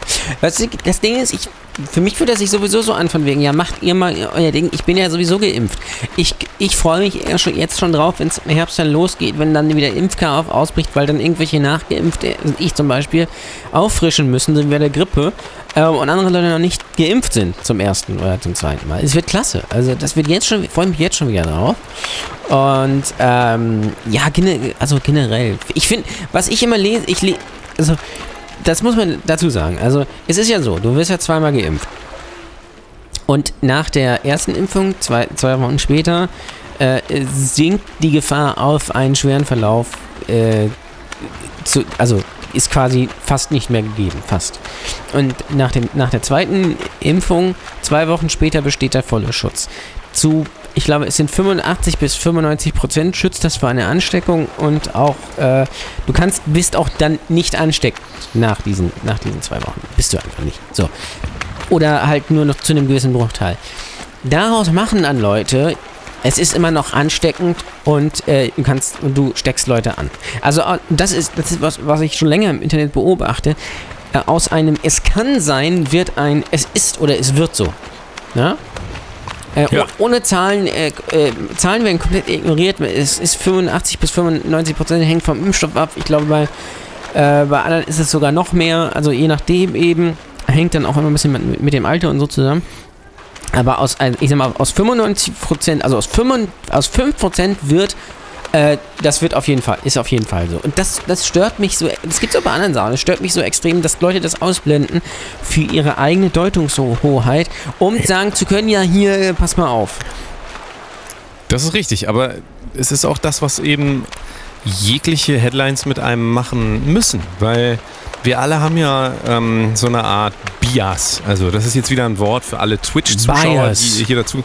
Das Ding ist, ich, für mich fühlt das sich sowieso so an, von wegen, ja, macht ihr mal euer Ding. Ich bin ja sowieso geimpft. Ich, ich freue mich schon, jetzt schon drauf, wenn es im Herbst dann losgeht, wenn dann wieder Impfchaos ausbricht, weil dann irgendwelche Nachgeimpfte, ich zum Beispiel, auffrischen müssen, wie bei der Grippe, äh, und andere Leute noch nicht geimpft sind zum ersten oder zum zweiten Mal. Es wird klasse. Also das wird jetzt schon, ich freue mich jetzt schon wieder drauf. Und ähm, ja, also generell. Ich finde, was ich immer lese, ich lese, also das muss man dazu sagen. Also es ist ja so, du wirst ja zweimal geimpft. Und nach der ersten Impfung, zwei, zwei Wochen später, äh, sinkt die Gefahr auf einen schweren Verlauf, äh, zu, also ist quasi fast nicht mehr gegeben, fast. Und nach, dem, nach der zweiten Impfung, zwei Wochen später, besteht der volle Schutz. Zu, ich glaube, es sind 85 bis 95 Prozent schützt das vor einer Ansteckung und auch, äh, du kannst, bist auch dann nicht ansteckend nach diesen, nach diesen zwei Wochen. Bist du einfach nicht. So. Oder halt nur noch zu einem gewissen Bruchteil. Daraus machen dann Leute, es ist immer noch ansteckend und äh, du kannst du steckst Leute an. Also äh, das ist das ist was, was ich schon länger im Internet beobachte. Äh, aus einem es kann sein wird ein es ist oder es wird so. Ja? Äh, Ja. oh- Ohne Zahlen, äh, äh, Zahlen werden komplett ignoriert. Es ist 85 bis 95 Prozent hängt vom Impfstoff ab. Ich glaube bei äh, bei anderen ist es sogar noch mehr. Also je nachdem eben. hängt dann auch immer ein bisschen mit, mit dem Alter und so zusammen. Aber aus, ein- ich sag mal, aus 95%, also aus, 5, aus 5% wird, äh, das wird auf jeden Fall, ist auf jeden Fall so. Und das, das stört mich so, das gibt es auch bei anderen Sachen, das stört mich so extrem, dass Leute das ausblenden für ihre eigene Deutungshoheit, um sagen zu können, ja hier, pass mal auf. Das ist richtig, aber es ist auch das, was eben jegliche Headlines mit einem machen müssen, weil wir alle haben ja ähm, so eine Art Bias. Also das ist jetzt wieder ein Wort für alle Twitch-Zuschauer, die hier dazu.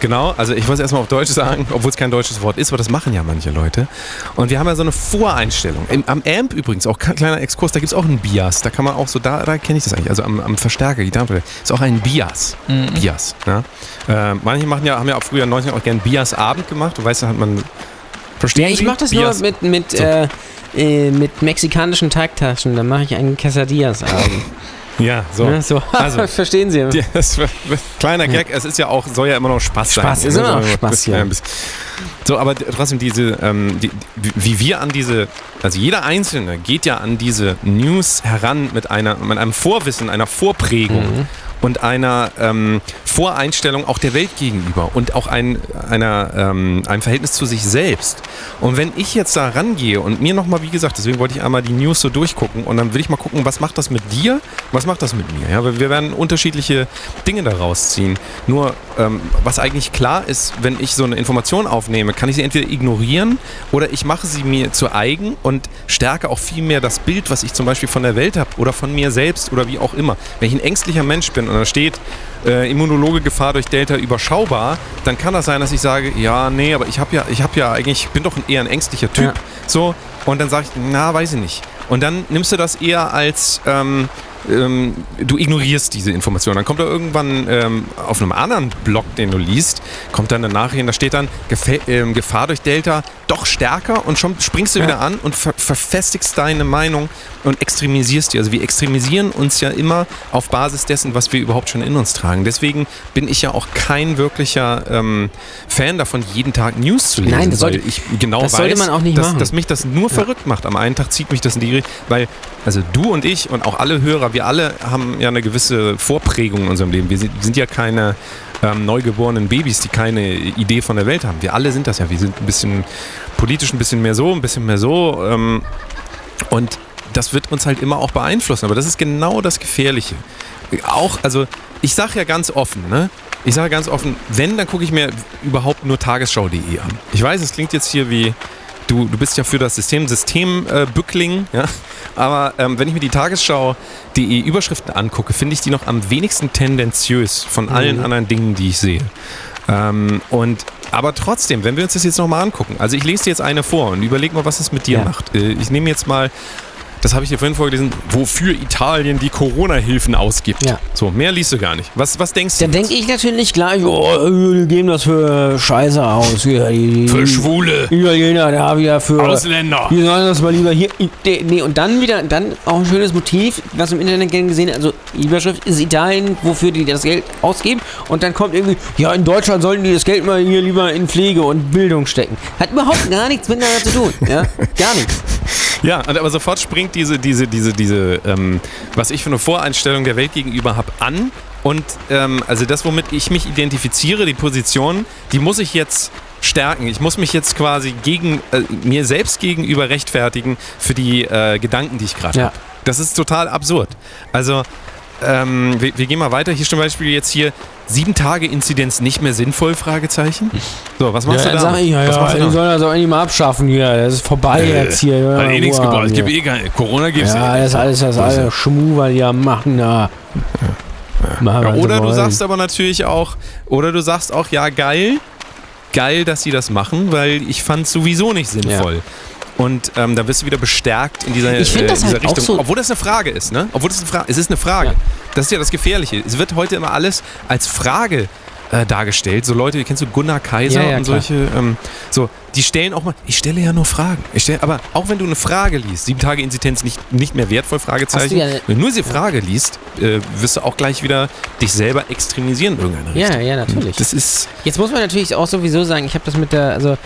Genau, also ich wollte es erstmal auf Deutsch sagen, obwohl es kein deutsches Wort ist, aber das machen ja manche Leute. Und wir haben ja so eine Voreinstellung. Im, am Amp übrigens, auch kleiner Exkurs, da gibt es auch einen Bias. Da kann man auch so, da, da kenne ich das eigentlich. Also am, am Verstärker, Gitarre, ist auch ein Bias. Bias. Ja? Äh, manche machen ja, haben ja auch früher in den 90ern auch gerne Bias-Abend gemacht. Du weißt, da hat man. Verstehen Ja, ich mache das Bias. nur mit, mit, So. äh, äh, mit mexikanischen Teigtaschen, dann mache ich einen Quesadillas-Abend. [LAUGHS] Ja, so. Ne? So, [LAUGHS] Also- verstehen Sie? Ja, [LAUGHS] das kleiner Gag, es ist ja auch, soll ja immer noch Spaß, sein. Spaß, ist Ne? immer noch Spaß bisschen- So, aber trotzdem diese, ähm, die, die, wie wir an diese, also jeder Einzelne geht ja an diese News heran mit einer, mit einem Vorwissen, einer Vorprägung. Mhm. Und einer ähm, Voreinstellung auch der Welt gegenüber und auch ein, einer, ähm, einem Verhältnis zu sich selbst. Und wenn ich jetzt da rangehe und mir nochmal, wie gesagt, deswegen wollte ich einmal die News so durchgucken und dann will ich mal gucken, was macht das mit dir, was macht das mit mir. Ja, wir werden unterschiedliche Dinge daraus ziehen. Nur, ähm, was eigentlich klar ist, wenn ich so eine Information aufnehme, kann ich sie entweder ignorieren oder ich mache sie mir zu eigen und stärke auch viel mehr das Bild, was ich zum Beispiel von der Welt habe oder von mir selbst oder wie auch immer. Wenn ich ein ängstlicher Mensch bin und da steht, äh, Immunologe Gefahr durch Delta überschaubar, dann kann das sein, dass ich sage, ja, nee, aber ich habe ja, ich habe ja eigentlich, bin doch eher ein ängstlicher Typ. Ja. So, und dann sage ich, na, weiß ich nicht. Und dann nimmst du das eher als, ähm, ähm, du ignorierst diese Information. Dann kommt da irgendwann ähm, auf einem anderen Blog, den du liest, kommt dann eine Nachricht, da steht dann ähm, Gefahr durch Delta doch stärker und schon springst du wieder an und ver verfestigst deine Meinung und extremisierst die. Also wir extremisieren uns ja immer auf Basis dessen, was wir überhaupt schon in uns tragen. Deswegen bin ich ja auch kein wirklicher ähm, Fan davon, jeden Tag News zu lesen. Nein, das sollte- weil ich genau das weiß, sollte man auch nicht dass, machen. dass mich das nur verrückt macht. Am einen Tag zieht mich das in die Richtung, weil also du und ich und auch alle Hörer, wir alle haben ja eine gewisse Vorprägung in unserem Leben. Wir sind, ja keine ähm, neugeborenen Babys, die keine Idee von der Welt haben. Wir alle sind das ja. Wir sind ein bisschen politisch ein bisschen mehr so, ein bisschen mehr so. Ähm, und das wird uns halt immer auch beeinflussen. Aber das ist genau das Gefährliche. Auch, also ich sage ja ganz offen, ne? Ich sage ganz offen, wenn, dann gucke ich mir überhaupt nur tagesschau.de an. Ich weiß, es klingt jetzt hier wie, du, du bist ja für das System, Systembückling, ja? aber ähm, wenn ich mir die Tagesschau.de Überschriften angucke, finde ich die noch am wenigsten tendenziös von allen anderen Dingen, die ich sehe. Ähm, und aber trotzdem, wenn wir uns das jetzt nochmal angucken, also ich lese dir jetzt eine vor und überleg mal, was es mit dir Ja. macht. Äh, Ich nehme jetzt mal, das habe ich dir vorhin vorgelesen, wofür Italien die Corona-Hilfen ausgibt. Ja. So, mehr liest du gar nicht. Was, was denkst du? denke ich natürlich gleich, oh, die geben das für Scheiße aus. Hier, die, Für Schwule, Italiener da wieder für. Ausländer. Die sollen das mal lieber hier. Nee, und dann wieder, dann auch ein schönes Motiv, was im Internet gerne gesehen also die Überschrift ist Italien, wofür die das Geld ausgeben. Und dann kommt irgendwie, ja, in Deutschland sollten die das Geld mal hier lieber in Pflege und Bildung stecken. Hat überhaupt gar nichts miteinander zu tun. Ja, gar nichts. Ja, und aber sofort springt diese, diese, diese, diese, ähm, was ich für eine Voreinstellung der Welt gegenüber habe, an. Und ähm, also das, womit ich mich identifiziere, die Position, die muss ich jetzt stärken. Ich muss mich jetzt quasi gegen äh, mir selbst gegenüber rechtfertigen für die äh, Gedanken, die ich gerade Ja. habe. Das ist total absurd. Also ähm, wir, wir gehen mal weiter. Hier zum Beispiel jetzt hier sieben Tage Inzidenz nicht mehr sinnvoll? Fragezeichen. So, was machst Ja, du da? sag ich, ja, was ja, machst du sollen das auch endlich mal abschaffen hier. Das ist vorbei jetzt hier. Ja, Hat eh nichts haben Es gibt eh keine. Corona gibt's Ja, eh. das ist alles, das alles Schmu, weil die ja machen da. Ja, sie oder du sagst aber natürlich auch, oder du sagst auch, ja, geil, geil, dass sie das machen, weil ich fand es sowieso nicht sinnvoll. Und ähm, da wirst du wieder bestärkt in dieser, Ich äh, das dieser halt Richtung. so- Obwohl das eine Frage ist, ne? Obwohl das eine Frage Es ist eine Frage. Ja. Das ist ja das Gefährliche. Es wird heute immer alles als Frage äh, dargestellt. So Leute, kennst du Gunnar Kaiser Ja, ja, und solche, ähm, so, die stellen auch mal, ich stelle ja nur Fragen. Ich stell, aber auch wenn du eine Frage liest, sieben Tage Inzidenz nicht, nicht mehr wertvoll, Fragezeichen. ja- wenn du nur diese Frage liest, äh, wirst du auch gleich wieder dich selber extremisieren in irgendeiner Ja, Richtung. ja, natürlich. Das ist, Jetzt muss man natürlich auch sowieso sagen, ich habe das mit der, also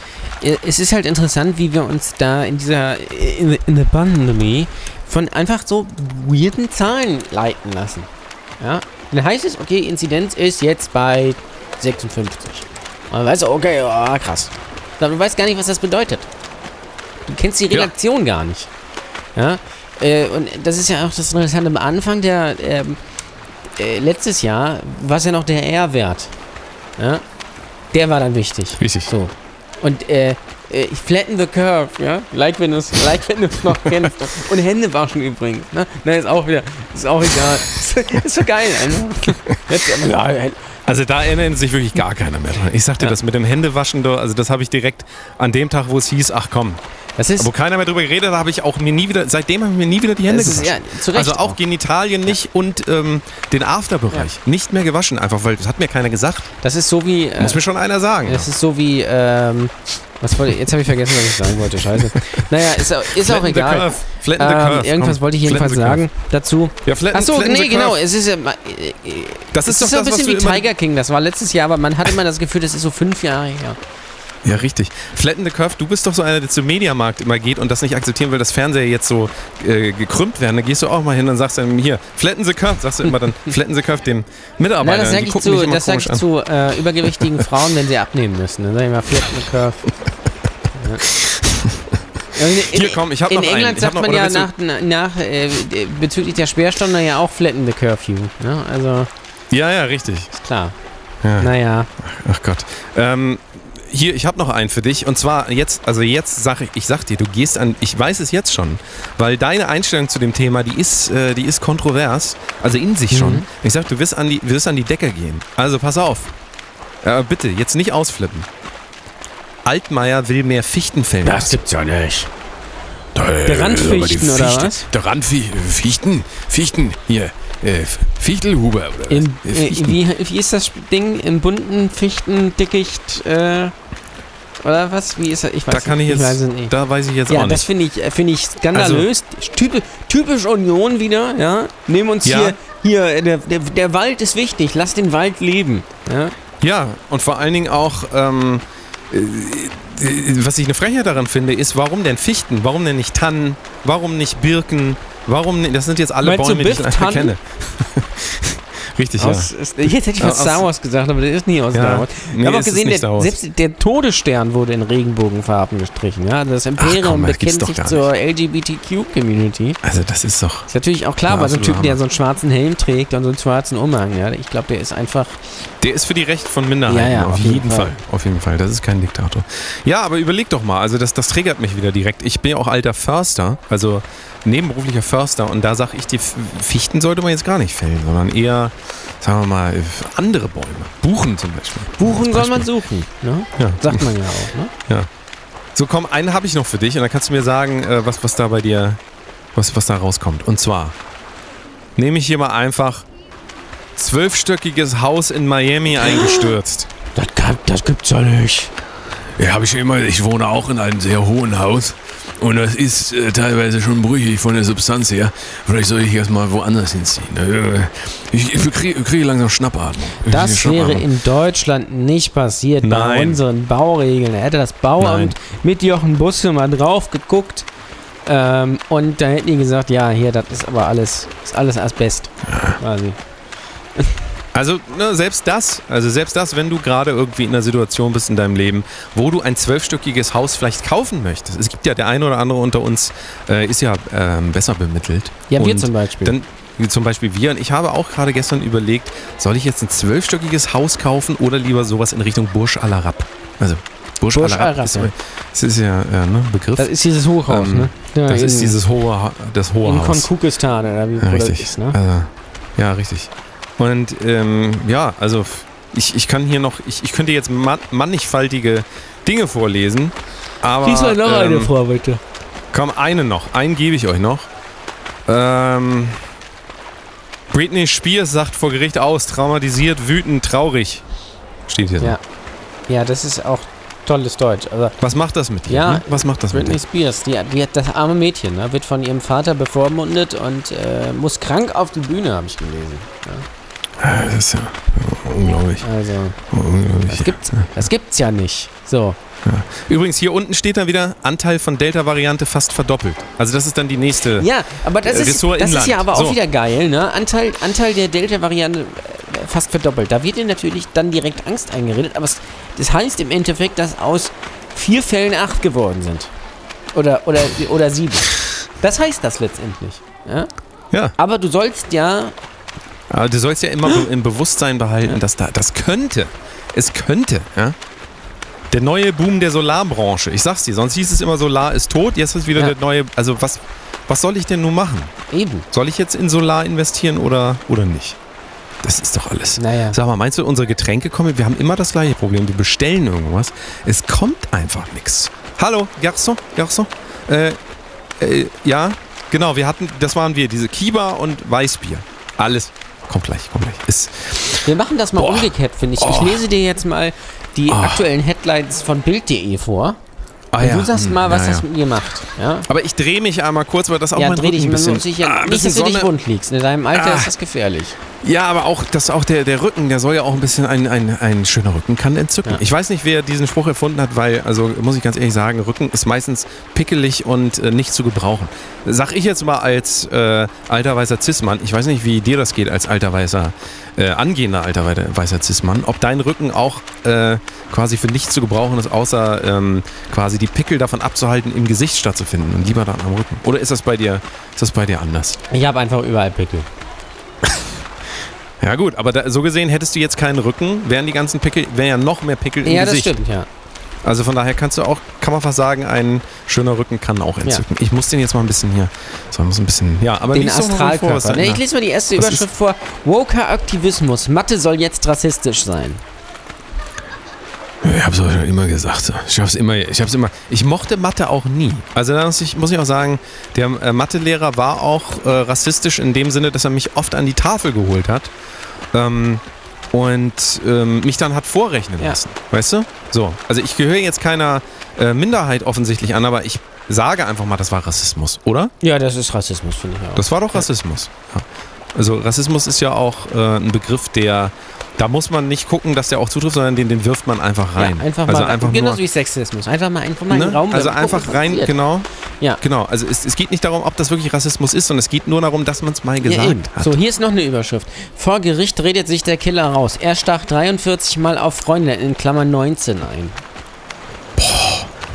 es ist halt interessant, wie wir uns da in dieser, in, in der Pandemie von einfach so weirden Zahlen leiten lassen. Ja? Dann heißt es, okay, Inzidenz ist jetzt bei 56. Und dann weißt du, okay, oh, krass. Aber du weißt gar nicht, was das bedeutet. Du kennst die Ja. Relation gar nicht. Ja? Äh, und das ist ja auch das Interessante. Am Anfang der, ähm, äh, letztes Jahr war es ja noch der R-Wert. Ja? Der war dann wichtig. Richtig. So. Und äh, äh, flatten the curve, ja? Like wenn du es like wenn du's noch kennst. Und Hände waschen übrigens. Ne? Na, ist auch wieder, ist auch egal. [LAUGHS] ist so geil, einfach. [LAUGHS] Jetzt, ja, Also da erinnert sich wirklich gar keiner mehr dran. Ich sagte Ja. das mit dem Händewaschen, also das habe ich direkt an dem Tag, wo es hieß, ach komm, das ist, wo keiner mehr drüber geredet hat, habe ich auch mir nie wieder, seitdem habe ich mir nie wieder die Hände das ist gewaschen. ja, zu Recht also auch Genitalien nicht und ähm, den Afterbereich nicht mehr gewaschen, einfach weil das hat mir keiner gesagt. Das ist so wie, äh, Muss mir schon einer sagen. das ist so wie, ähm, was wollte ich, jetzt habe ich vergessen, was ich sagen wollte, scheiße. [LAUGHS] Naja, ist, auch- ist auch Flatten the egal. curve. Flatten the Ähm, curve. irgendwas Komm, wollte ich jedenfalls sagen dazu. Ja, flatten, Achso, flatten nee, the genau. Es ist, äh, Das ist es doch ist so ein bisschen wie Tiger King. Das war letztes Jahr, aber man hatte immer das Gefühl, das ist so fünf Jahre her. Ja, richtig. Flatten the Curve, du bist doch so einer, der zum Mediamarkt immer geht und das nicht akzeptieren will, dass Fernseher jetzt so äh, gekrümmt werden. Da gehst du auch mal hin und sagst dann, hier, Flatten the Curve, sagst du immer dann, [LAUGHS] Flatten the Curve dem Mitarbeiter. Nein, das sage ich zu, das sag ich an. zu äh, übergewichtigen Frauen, wenn sie abnehmen müssen. Dann sage ich mal, flatten the curve. [LAUGHS] Ja. In, Hier, komm, ich hab in noch einen. England hab sagt noch- man ja nach, nach äh, bezüglich der Sperrstunde ja auch flatten the curfew. Ne? Also, Ja, ja, richtig. ist klar. Ja. Naja. Ach Gott. Ähm, hier, ich habe noch einen für dich. Und zwar jetzt, also jetzt sage ich, ich sag dir, du gehst an, ich weiß es jetzt schon, weil deine Einstellung zu dem Thema, die ist, äh, die ist kontrovers, also in sich schon. Mhm. Ich sag, du wirst an die, wirst an die Decke gehen. Also pass auf. Äh, bitte, jetzt nicht ausflippen. Altmaier will mehr Fichtenfällen. gibt's ja nicht. Der Der Randfichten oder was? Der Randfichten, Fichten, hier, äh, Fichtelhuber oder was? äh, Fichten. wie, wie ist das Ding? Im bunten Fichtendickicht, äh, oder was? Wie ist das? Ich weiß da kann ich nicht. jetzt, weiß es nicht. da weiß ich jetzt Ja, auch das nicht. finde ich, äh, finde ich skandalös. Typi- typisch Union wieder, ja. Nehmen uns Ja. hier, hier, äh, der, der, der Wald ist wichtig, lass den Wald leben. Ja? Ja, und vor allen Dingen auch, ähm, äh, äh, was ich eine Frechheit daran finde, ist, warum denn Fichten? Warum denn nicht Tannen? Warum nicht Birken? Warum? Das sind jetzt alle Meinst Bäume, die ich kenne. [LAUGHS] Richtig, ja. Aus, ist, jetzt hätte ich was Star Wars gesagt, aber das ist nie aus Ja. Star Wars. Nee, ich habe auch gesehen, der, selbst der Todesstern wurde in Regenbogenfarben gestrichen. Ja? Das Imperium komm, das gibt's bekennt sich zur LGBTQ-Community. Also das ist doch. Ist natürlich auch klar, Ja, bei so einem absoluter Typen, der so einen schwarzen Helm trägt und so einen schwarzen Umhang. Ja? Ich glaube, der ist einfach. Der ist für die Rechte von Minderheiten. Ja, ja, auf auf jeden jeden Fall. Fall. Auf jeden Fall. Das ist kein Diktator. Ja, aber überleg doch mal. Also das, das triggert mich wieder direkt. Ich bin ja auch alter Förster, also nebenberuflicher Förster. Und da sage ich, die Fichten sollte man jetzt gar nicht fällen, sondern eher, sagen wir mal, andere Bäume. Buchen zum Beispiel. Buchen soll man suchen. Ne? Ja. Sagt man ja auch. Ne? So, komm, einen habe ich noch für dich und dann kannst du mir sagen, äh, was, was da bei dir, was, was da rauskommt. Und zwar nehme ich hier mal einfach zwölfstöckiges Haus in Miami eingestürzt. Das, kann, das gibt's ja nicht. Ja, habe ich immer, ich wohne auch in einem sehr hohen Haus und das ist äh, teilweise schon brüchig von der Substanz her. Vielleicht soll ich erstmal woanders hinziehen. Äh, ich ich kriege krieg langsam Schnappatmung. Das krieg wäre in Deutschland nicht passiert bei Nein. unseren Bauregeln. Da hätte das Bauamt mit Jochen Busse mal drauf geguckt ähm, und da hätten die gesagt, ja, hier, das ist aber alles, ist alles Asbest. Quasi. Also ne, selbst das, also selbst das, wenn du gerade irgendwie in einer Situation bist in deinem Leben, wo du ein zwölfstöckiges Haus vielleicht kaufen möchtest. Es gibt ja der eine oder andere unter uns, äh, ist ja ähm, besser bemittelt. Ja, wir Und zum Beispiel. Dann wie zum Beispiel wir. Und ich habe auch gerade gestern überlegt, soll ich jetzt ein zwölfstöckiges Haus kaufen oder lieber sowas in Richtung Burj Al Arab? Also Burj, Burj Al Arab ist, ja. das ist ja äh, ne, Begriff. das ist dieses Hochhaus, Ähm, ne? Ja, das ist in- dieses hohe, das hohe in Haus. Konkukistan oder wie Ja, richtig. ist, ne? Also, ja, richtig. Und ähm, ja, also ich, ich kann hier noch, ich, ich könnte jetzt man, mannigfaltige Dinge vorlesen, aber Lies mal noch eine ähm, vor, bitte. komm, eine noch, einen gebe ich euch noch. Ähm, Britney Spears sagt vor Gericht aus, traumatisiert, wütend, traurig. Steht hier. so. Ja. Ja, das ist auch tolles Deutsch. Also Was macht das mit dir? Ja, hm? Was macht das mit Britney dir? Spears, die, die hat das arme Mädchen, ne, wird von ihrem Vater bevormundet und äh, muss krank auf die Bühne, habe ich gelesen. Ah, Das ist ja unglaublich. Also, unglaublich. das gibt's, das gibt's ja nicht. So. Übrigens, hier unten steht dann wieder Anteil von Delta-Variante fast verdoppelt. Also das ist dann die nächste. Ja, aber das, Äh, ist, Ressort das ist ja aber auch So. wieder geil, ne? Anteil, Anteil der Delta-Variante äh, fast verdoppelt. Da wird dir natürlich dann direkt Angst eingeredet, aber es, das heißt im Endeffekt, dass aus vier Fällen acht geworden sind. Oder, oder, oder sieben. Das heißt das letztendlich. Ja? Ja. Aber du sollst ja. Aber du sollst ja immer be- im Bewusstsein behalten, dass da, das könnte, es könnte, ja. Der neue Boom der Solarbranche. Ich sag's dir, sonst hieß es immer, Solar ist tot, jetzt ist wieder Ja. der neue. Also was, was soll ich denn nun machen? Eben. Soll ich jetzt in Solar investieren oder, oder nicht? Das ist doch alles. Naja. Sag mal, meinst du, unsere Getränke kommen? Wir haben immer das gleiche Problem. Wir bestellen irgendwas. Es kommt einfach nichts. Hallo, Garçon, Garçon. Äh, äh, ja, genau, wir hatten, das waren wir, diese Kiba und Weißbier. Alles. Kommt gleich, kommt gleich. Ist, Wir machen das mal Boah. umgekehrt, finde ich. Ich Oh. lese dir jetzt mal die aktuellen Headlines von Bild.de vor. Ah, Und du sagst hm, mal, was ja, das ja. mit dir macht. Ja? Aber ich drehe mich einmal kurz, weil das auch Ja, mein dreh dich Rücken ein mal bisschen, sicher. ah, ein nicht, dass du dich Sonne- wund liegst. In deinem Alter Ah. ist das gefährlich. Ja, aber auch, dass auch der, der Rücken, der soll ja auch ein bisschen ein, ein, ein schöner Rücken kann entzücken. Ja. Ich weiß nicht, wer diesen Spruch erfunden hat, weil, also muss ich ganz ehrlich sagen, Rücken ist meistens pickelig und äh, nicht zu gebrauchen. Sag ich jetzt mal als äh, alter weißer Cis-Mann, ich weiß nicht, wie dir das geht als alter weißer, äh, angehender alter wei- weißer Cis-Mann, ob dein Rücken auch äh, quasi für nichts zu gebrauchen ist, außer ähm, quasi die Pickel davon abzuhalten, im Gesicht stattzufinden und lieber dann am Rücken. Oder ist das bei dir, ist das bei dir anders? Ich habe einfach überall Pickel. Ja gut, aber da, so gesehen hättest du jetzt keinen Rücken, wären die ganzen Pickel, wären ja noch mehr Pickel im Ja, das Gesicht. stimmt, ja. Also von daher kannst du auch, kann man fast sagen, ein schöner Rücken kann auch entzücken. Ich muss den jetzt mal ein bisschen hier, so muss ein bisschen, ja, aber Den mal vor, was Astralkörper. da- Ne, ich lese mal die erste Was Überschrift vor. Woker Aktivismus. Mathe soll jetzt rassistisch sein. Ich hab's auch schon immer gesagt. Ich hab's immer, ich hab's immer. Ich mochte Mathe auch nie. Also da muss ich, muss ich auch sagen, der äh, Mathelehrer war auch äh, rassistisch in dem Sinne, dass er mich oft an die Tafel geholt hat. Ähm, und ähm, mich dann hat vorrechnen Ja. lassen. Weißt du? So. Also ich gehöre jetzt keiner äh, Minderheit offensichtlich an, aber ich sage einfach mal, das war Rassismus, oder? Ja, das ist Rassismus, finde ich auch. Das war doch Rassismus. Ja. Also Rassismus ist ja auch äh, ein Begriff, der, da muss man nicht gucken, dass der auch zutrifft, sondern den, den wirft man einfach rein. Ja, einfach also mal, einfach genauso nur, wie Sexismus. Einfach mal, einfach mal in ne? den Raum Also einfach gucken, rein, genau. Ja. Genau, also es, es geht nicht darum, ob das wirklich Rassismus ist, sondern es geht nur darum, dass man es mal gesagt Ja, hat. So, hier ist noch eine Überschrift. Vor Gericht redet sich der Killer raus. Er stach 43 Mal auf Freundin in Klammern 19 ein.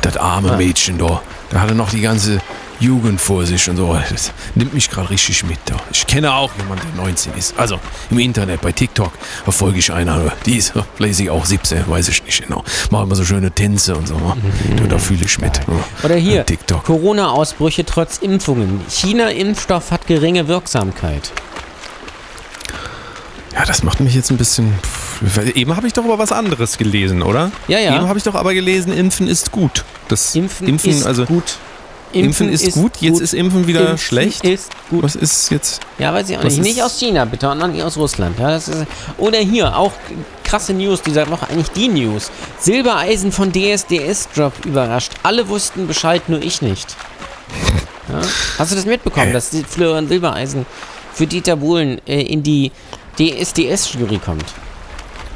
Das arme Ja. Mädchen da. Da hat er noch die ganze Jugend vor sich und so. Das nimmt mich gerade richtig mit. Da. Ich kenne auch jemanden, der 19 ist. Also im Internet, bei TikTok verfolge ich einer. Die ist [LAUGHS] vielleicht auch 17, weiß ich nicht genau. Machen immer so schöne Tänze und so. Und da fühle ich mit. Mhm. Oder hier. Corona-Ausbrüche trotz Impfungen. China-Impfstoff hat geringe Wirksamkeit. Ja, das macht mich jetzt ein bisschen. Eben habe ich doch aber was anderes gelesen, oder? Ja, ja. Eben habe ich doch aber gelesen, Impfen ist gut. Das Impfen, ist also gut. Impfen, ist, gut. Jetzt ist Impfen wieder Impfen schlecht. ist gut. Was ist jetzt? Ja, weiß ich auch nicht. Nicht ist- aus China, bitte, nicht aus Russland. Ja, das ist, oder hier, auch krasse News dieser Woche, eigentlich die News. Silbereisen von DSDS-Drop überrascht. Alle wussten Bescheid, nur ich nicht. Ja? Hast du das mitbekommen, dass Florian Silbereisen für Dieter Bohlen äh, in die DSDS-Jury kommt?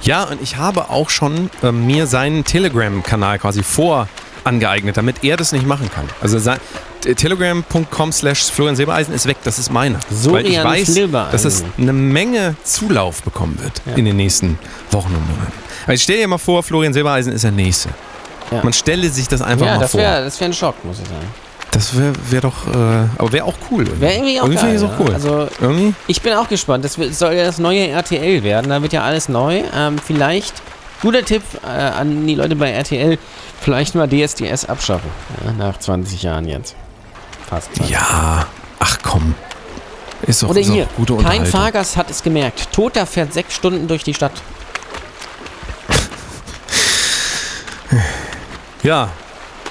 Ja, und ich habe auch schon äh, mir seinen Telegram-Kanal quasi vor angeeignet, damit er das nicht machen kann. Also telegram.com slash Florian Silbereisen ist weg, das ist meiner. Weil ich weiß, dass es eine Menge Zulauf bekommen wird Ja. in den nächsten Wochen und Monaten. Also stell dir mal vor, Florian Silbereisen ist der Nächste. Ja. Man stelle sich das einfach ja, mal das vor. wäre das wär ein Schock, muss ich sagen. das wäre wär doch, äh, aber wäre auch cool. Wäre irgendwie auch Irgendwie geil. ist auch ja. cool. Also, Irgendwie? Ich bin auch gespannt. Das soll ja das neue RTL werden. Da wird ja alles neu. Ähm, vielleicht, guter Tipp äh, an die Leute bei RTL, vielleicht mal DSDS abschaffen. Ja, nach 20 Jahren jetzt. Fast. Ja, ach komm. Ist doch, Oder ist hier, gute kein. Fahrgast hat es gemerkt. Toter fährt sechs Stunden durch die Stadt. Ja,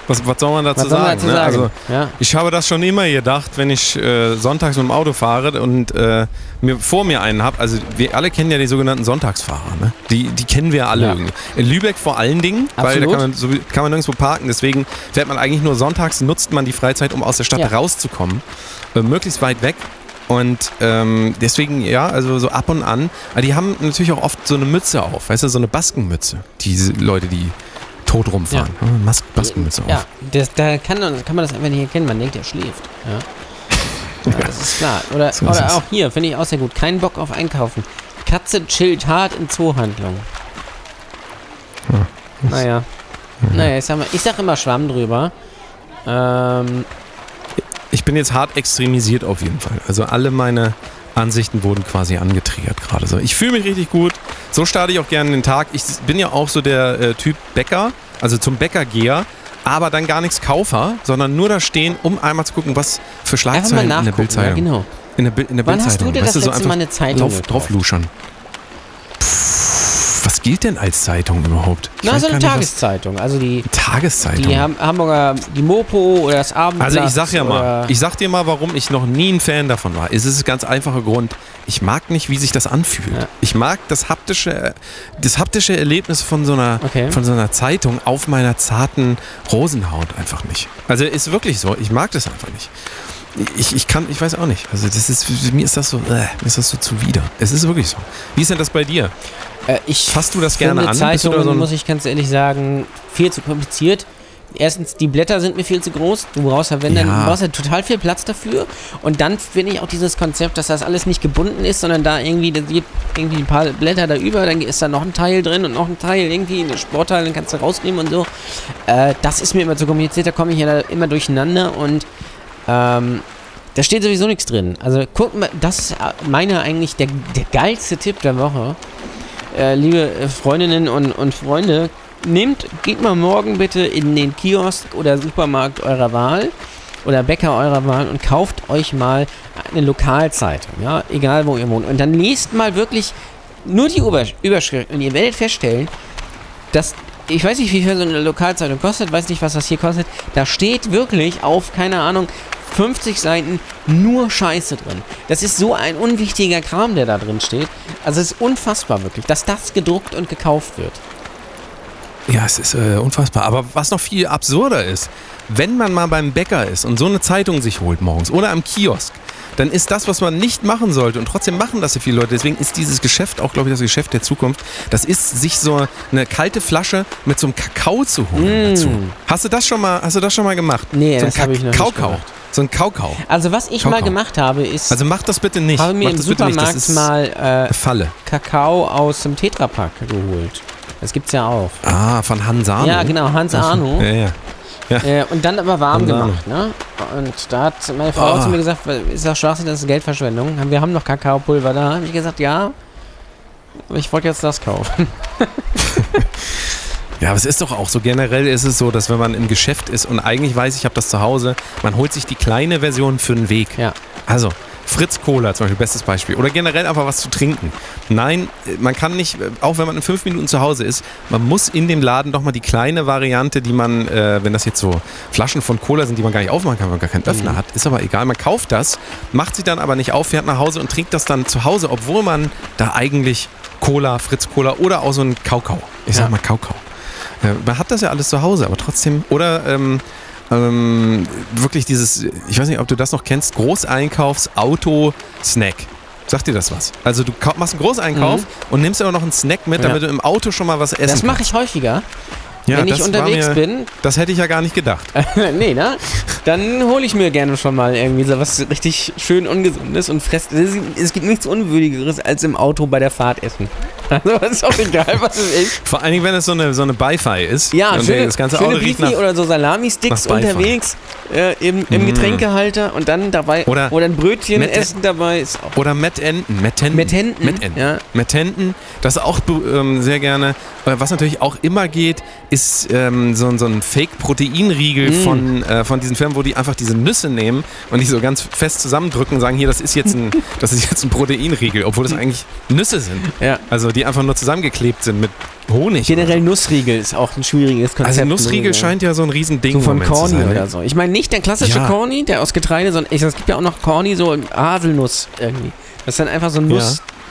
was, was soll man dazu Was soll man sagen? dazu ne? sagen? Also, ja. Ich habe das schon immer gedacht, wenn ich äh, sonntags mit dem Auto fahre und äh, mir vor mir einen habe. Also wir alle kennen ja die sogenannten Sonntagsfahrer. Ne? Die, die kennen wir alle Ja. irgendwie. In Lübeck vor allen Dingen, weil da Absolut. kann man, so, kann man nirgendwo parken. Deswegen fährt man eigentlich nur sonntags, nutzt man die Freizeit, um aus der Stadt Ja. rauszukommen. Äh, möglichst weit weg. Und ähm, deswegen, ja, also so ab und an. Aber die haben natürlich auch oft so eine Mütze auf, weißt du, so eine Baskenmütze. Diese Leute, die tot rumfahren. Ja. Mas Baskenmütze Ja, auf. das, da kann, man- kann man das einfach nicht erkennen. Man denkt, er schläft. Ja, [LAUGHS] ja das ist klar. Oder, So oder auch hier, finde ich auch sehr gut. Kein Bock auf Einkaufen. Katze chillt hart in Zoohandlung. Naja. Naja, ich sag, mal, ich sag immer Schwamm drüber. Ähm, Ich bin jetzt hart extremisiert auf jeden Fall. Also alle meine Ansichten wurden quasi angetriggert gerade so. Ich fühle mich richtig gut. So starte ich auch gerne den Tag. Ich bin ja auch so der äh, Typ Bäcker, also zum Bäckergeher, aber dann gar nichts Kaufer, sondern nur da stehen, um einmal zu gucken, was für Schlagzeilen in der nachgucken. Ja, Bildzeitung. genau. In der, Bild- in der Wann hast Bildzeitung. du dir weißt das so letzte Mal eine Zeitung drauf, drauf luschern. Gilt denn als Zeitung überhaupt? Ich Na, so eine nicht, Tageszeitung. Also die, Tageszeitung. die Ham Hamburger, die Mopo oder das Abendblatt. Also ich sag ja mal, ich sag dir mal, warum ich noch nie ein Fan davon war. Es ist ein ganz einfacher Grund. Ich mag nicht, wie sich das anfühlt. Ja. Ich mag das haptische, das haptische Erlebnis von so einer, Okay. von so einer Zeitung auf meiner zarten Rosenhaut einfach nicht. Also ist wirklich so. Ich mag das einfach nicht. Ich, ich kann, ich weiß auch nicht. Also das ist, mir ist das so, äh, mir ist das so zuwider. Es ist wirklich so. Wie ist denn das bei dir? Äh, ich Fasst du das gerne an? Zeitungen, so muss ich ganz ehrlich sagen, viel zu kompliziert. Erstens, die Blätter sind mir viel zu groß. Du brauchst ja, wenn dann, Ja. du brauchst ja total viel Platz dafür. Und dann finde ich auch dieses Konzept, dass das alles nicht gebunden ist, sondern da irgendwie, da gibt irgendwie ein paar Blätter da über, dann ist da noch ein Teil drin und noch ein Teil irgendwie, ein Sportteil, dann kannst du rausnehmen und so. Äh, das ist mir immer zu kompliziert, da komme ich ja da immer durcheinander und ähm, da steht sowieso nichts drin. Also guck mal, das ist äh, meiner eigentlich der, der geilste Tipp der Woche. Äh, liebe äh, Freundinnen und, und Freunde, nehmt, geht mal morgen bitte in den Kiosk oder Supermarkt eurer Wahl oder Bäcker eurer Wahl und kauft euch mal eine Lokalzeitung, ja, egal wo ihr wohnt. Und dann liest mal wirklich nur die Ober Überschrift und ihr werdet feststellen, dass ich weiß nicht, wie viel so eine Lokalzeitung kostet, weiß nicht, was das hier kostet. Da steht wirklich auf, keine Ahnung, 50 Seiten nur Scheiße drin. Das ist so ein unwichtiger Kram, der da drin steht. Also es ist unfassbar wirklich, dass das gedruckt und gekauft wird. Ja, es ist äh, unfassbar. Aber was noch viel absurder ist, wenn man mal beim Bäcker ist und so eine Zeitung sich holt morgens oder am Kiosk, dann ist das, was man nicht machen sollte. Und trotzdem machen das ja viele Leute. Deswegen ist dieses Geschäft auch, glaube ich, das Geschäft der Zukunft. Das ist, sich so eine kalte Flasche mit so einem Kakao zu holen Mm. dazu. Hast du das schon mal, hast du das schon mal gemacht? Nee, so das habe ich noch nicht Kaukau. gemacht. So ein Kaukau. Also was ich Kakao. mal gemacht habe, ist, Also mach das bitte nicht. habe mir mach im Supermarkt mal äh, Falle. Kakao aus dem Tetrapack geholt. Das gibt's ja auch. Ah, von Hansano. Ja, genau, Hans Arno. Ja, ja. Äh, und dann aber warm Hans Arno. gemacht, ne? Und da hat meine Frau Ah. zu mir gesagt, ist doch Schwachsinn, das ist Geldverschwendung. Wir haben noch Kakaopulver da. Habe ich gesagt, ja. Aber ich wollte jetzt das kaufen. [LAUGHS] [LAUGHS] Ja, aber es ist doch auch so. Generell ist es so, dass wenn man im Geschäft ist und eigentlich weiß, ich habe das zu Hause, man holt sich die kleine Version für den Weg. Ja. Also, Fritz Cola zum Beispiel, bestes Beispiel. Oder generell einfach was zu trinken. Nein, man kann nicht, auch wenn man in fünf Minuten zu Hause ist, man muss in dem Laden doch mal die kleine Variante, die man, äh, wenn das jetzt so Flaschen von Cola sind, die man gar nicht aufmachen kann, weil man gar keinen Öffner hat, ist aber egal. Man kauft das, macht sie dann aber nicht auf, fährt nach Hause und trinkt das dann zu Hause, obwohl man da eigentlich Cola, Fritz Cola oder auch so ein Kaukau. Ich sag Ja. mal Kaukau. Man hat das ja alles zu Hause, aber trotzdem. Oder ähm, ähm, wirklich dieses, ich weiß nicht, ob du das noch kennst, Großeinkaufs-Auto-Snack. Sagt dir das was? Also du machst einen Großeinkauf und nimmst aber noch einen Snack mit, Mhm. Ja. damit du im Auto schon mal was essen Das mache ich häufiger, Ja, wenn ich unterwegs mir, bin. Das hätte ich ja gar nicht gedacht. [LAUGHS] nee, ne? Dann hole ich mir gerne schon mal irgendwie so was richtig schön Ungesundes und fresse. Es, gibt nichts Unwürdigeres als im Auto bei der Fahrt essen. [LAUGHS] Also ist auch egal, was es ist. Vor allen Dingen, wenn es so eine, so eine Beifei ist. Ja, und schöne, das ganze schöne Auto riecht nach, oder so Salami-Sticks unterwegs äh, im, im Mm. Getränkehalter und dann dabei Oder ein Brötchen mit- essen dabei ist auch Oder Mettenten. Mettenten. Mettenten, Mettenten. ja. Mettenten, das auch ähm, sehr gerne. Äh, Was natürlich auch immer geht, ist ähm, so, ein- so ein Fake-Proteinriegel Mm. von, äh, von diesen Firmen, wo die einfach diese Nüsse nehmen und die so ganz fest zusammendrücken und sagen, hier, das ist jetzt ein, [LAUGHS] das ist jetzt ein Proteinriegel, obwohl das eigentlich Nüsse sind. Ja. Also die einfach nur zusammengeklebt sind mit Honig. Generell Nussriegel ist auch ein schwieriges Konzept. also Nussriegel ne? scheint ja so ein Riesending So von Moment zu Corny sein, oder so. Ich meine nicht der klassische Ja. Corny, der aus Getreide, sondern ich, es gibt ja auch noch Corny, so Haselnuss irgendwie. Das ist dann einfach so ein Ja.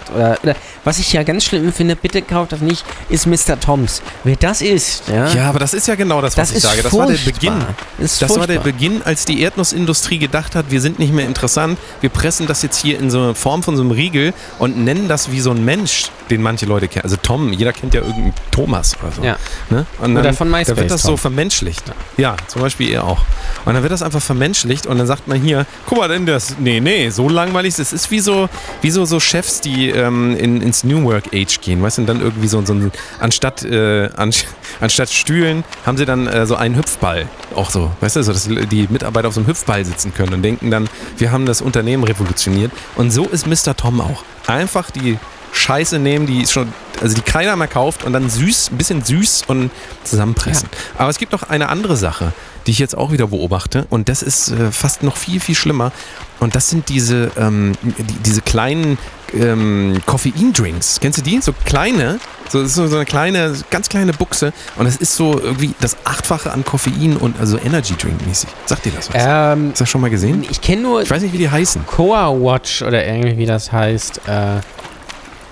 Nuss, Oder, oder was ich ja ganz schlimm finde, bitte kauft das nicht, ist Mr. Toms. Wer das ist, ja, Ja, aber das ist ja genau das, was das ich ist sage. Das war der furchtbar. Beginn. Das, ist Das war der furchtbar. Beginn, als die Erdnussindustrie gedacht hat, wir sind nicht mehr interessant, wir pressen das jetzt hier in so eine Form von so einem Riegel und nennen das wie so ein Mensch, den manche Leute kennen. Also Tom, jeder kennt ja irgendeinen Thomas oder so. Ja. Ne? Und Oder von Da MySpace wird das Tom. so vermenschlicht. Ja, zum Beispiel er auch. Und dann wird das einfach vermenschlicht und dann sagt man hier, guck mal, denn das, nee, nee, so langweilig, das ist wie so, wie so, so Chefs, die ähm, in, ins New Work Age gehen, weißt du, dann irgendwie so, so ein, anstatt, äh, an, [LAUGHS] anstatt Stühlen haben sie dann äh, so einen Hüpfball. Auch so, weißt du, so, dass die Mitarbeiter auf so einem Hüpfball sitzen können und denken dann, wir haben das Unternehmen revolutioniert. Und so ist Mr. Tom auch. Einfach die Scheiße nehmen, die schon, also die keiner mehr kauft und dann süß, ein bisschen süß und zusammenpressen. Aber es gibt noch eine andere Sache, die ich jetzt auch wieder beobachte und das ist äh, fast noch viel, viel schlimmer. Und das sind diese, ähm, die, diese kleinen ähm, Koffeindrinks. Kennst du die? So kleine, so, das so eine kleine, ganz kleine Buchse und es ist so irgendwie das Achtfache an Koffein und also Energy Drink mäßig. Sagt dir das was? Ähm, Hast du das schon mal gesehen? ich kenne nur Ich weiß nicht, wie die heißen. Coa Watch oder irgendwie wie das heißt. Äh,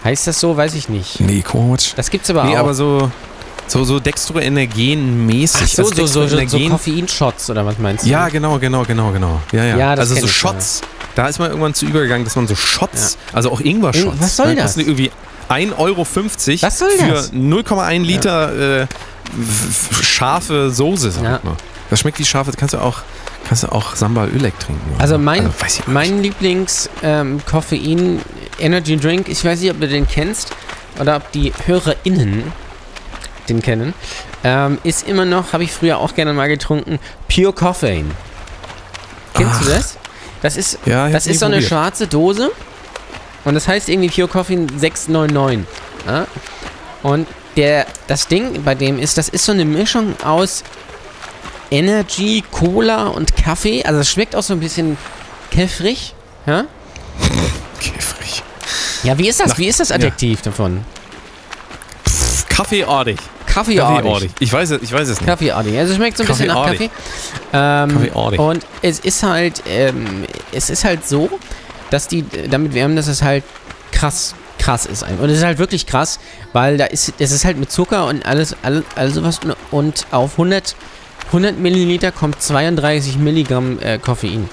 heißt das so? Weiß ich nicht. Nee, Coach. Das gibt's aber Nee, auch. aber so, so, so Dextroenergen-mäßig. Ach so, Also so, so, so, so Koffeinshots oder was meinst du? Ja, genau, genau, genau, genau. Ja, ja. Ja, das also so Shots. Da ist man irgendwann zu übergegangen, dass man so Shots, also auch Ingwer-Shots. Ing- was soll das? die irgendwie 1,50 Euro Was soll für das? 0,1 Liter äh, f- f- scharfe Soße, sag Ja. ich mal. Das schmeckt wie scharfe, kannst du auch, kannst du auch Sambal Öleg trinken. oder? Also mein, auch mein Lieblings ähm, Koffein Energy Drink, ich weiß nicht, ob du den kennst oder ob die HörerInnen den kennen, ähm, ist immer noch, habe ich früher auch gerne mal getrunken, Pure Coffein. Kennst du Ach. das? Das ist, Ja, das ist so eine probiert. schwarze Dose und das heißt irgendwie Pure Coffein 699. Ja? Und der, das Ding bei dem ist, das ist so eine Mischung aus Energy, Cola und Kaffee. Also es schmeckt auch so ein bisschen käffrig. Ja, Käfrig. ja wie ist das? Nach- wie ist das ja. Adjektiv davon? Pff, Kaffeeartig. Kaffeeartig. Ich weiß es, ich weiß es nicht. Kaffeeartig. Also es schmeckt so ein bisschen nach Kaffee. Kaffeeartig. Ähm, Kaffeeartig. und es ist halt, ähm, es ist halt so, dass die damit werben, dass es halt krass, krass ist. Und es ist halt wirklich krass, weil da ist, es ist halt mit Zucker und alles, alles, alles sowas und, und auf 100, 100 Milliliter kommt 32 Milligramm äh, Koffein.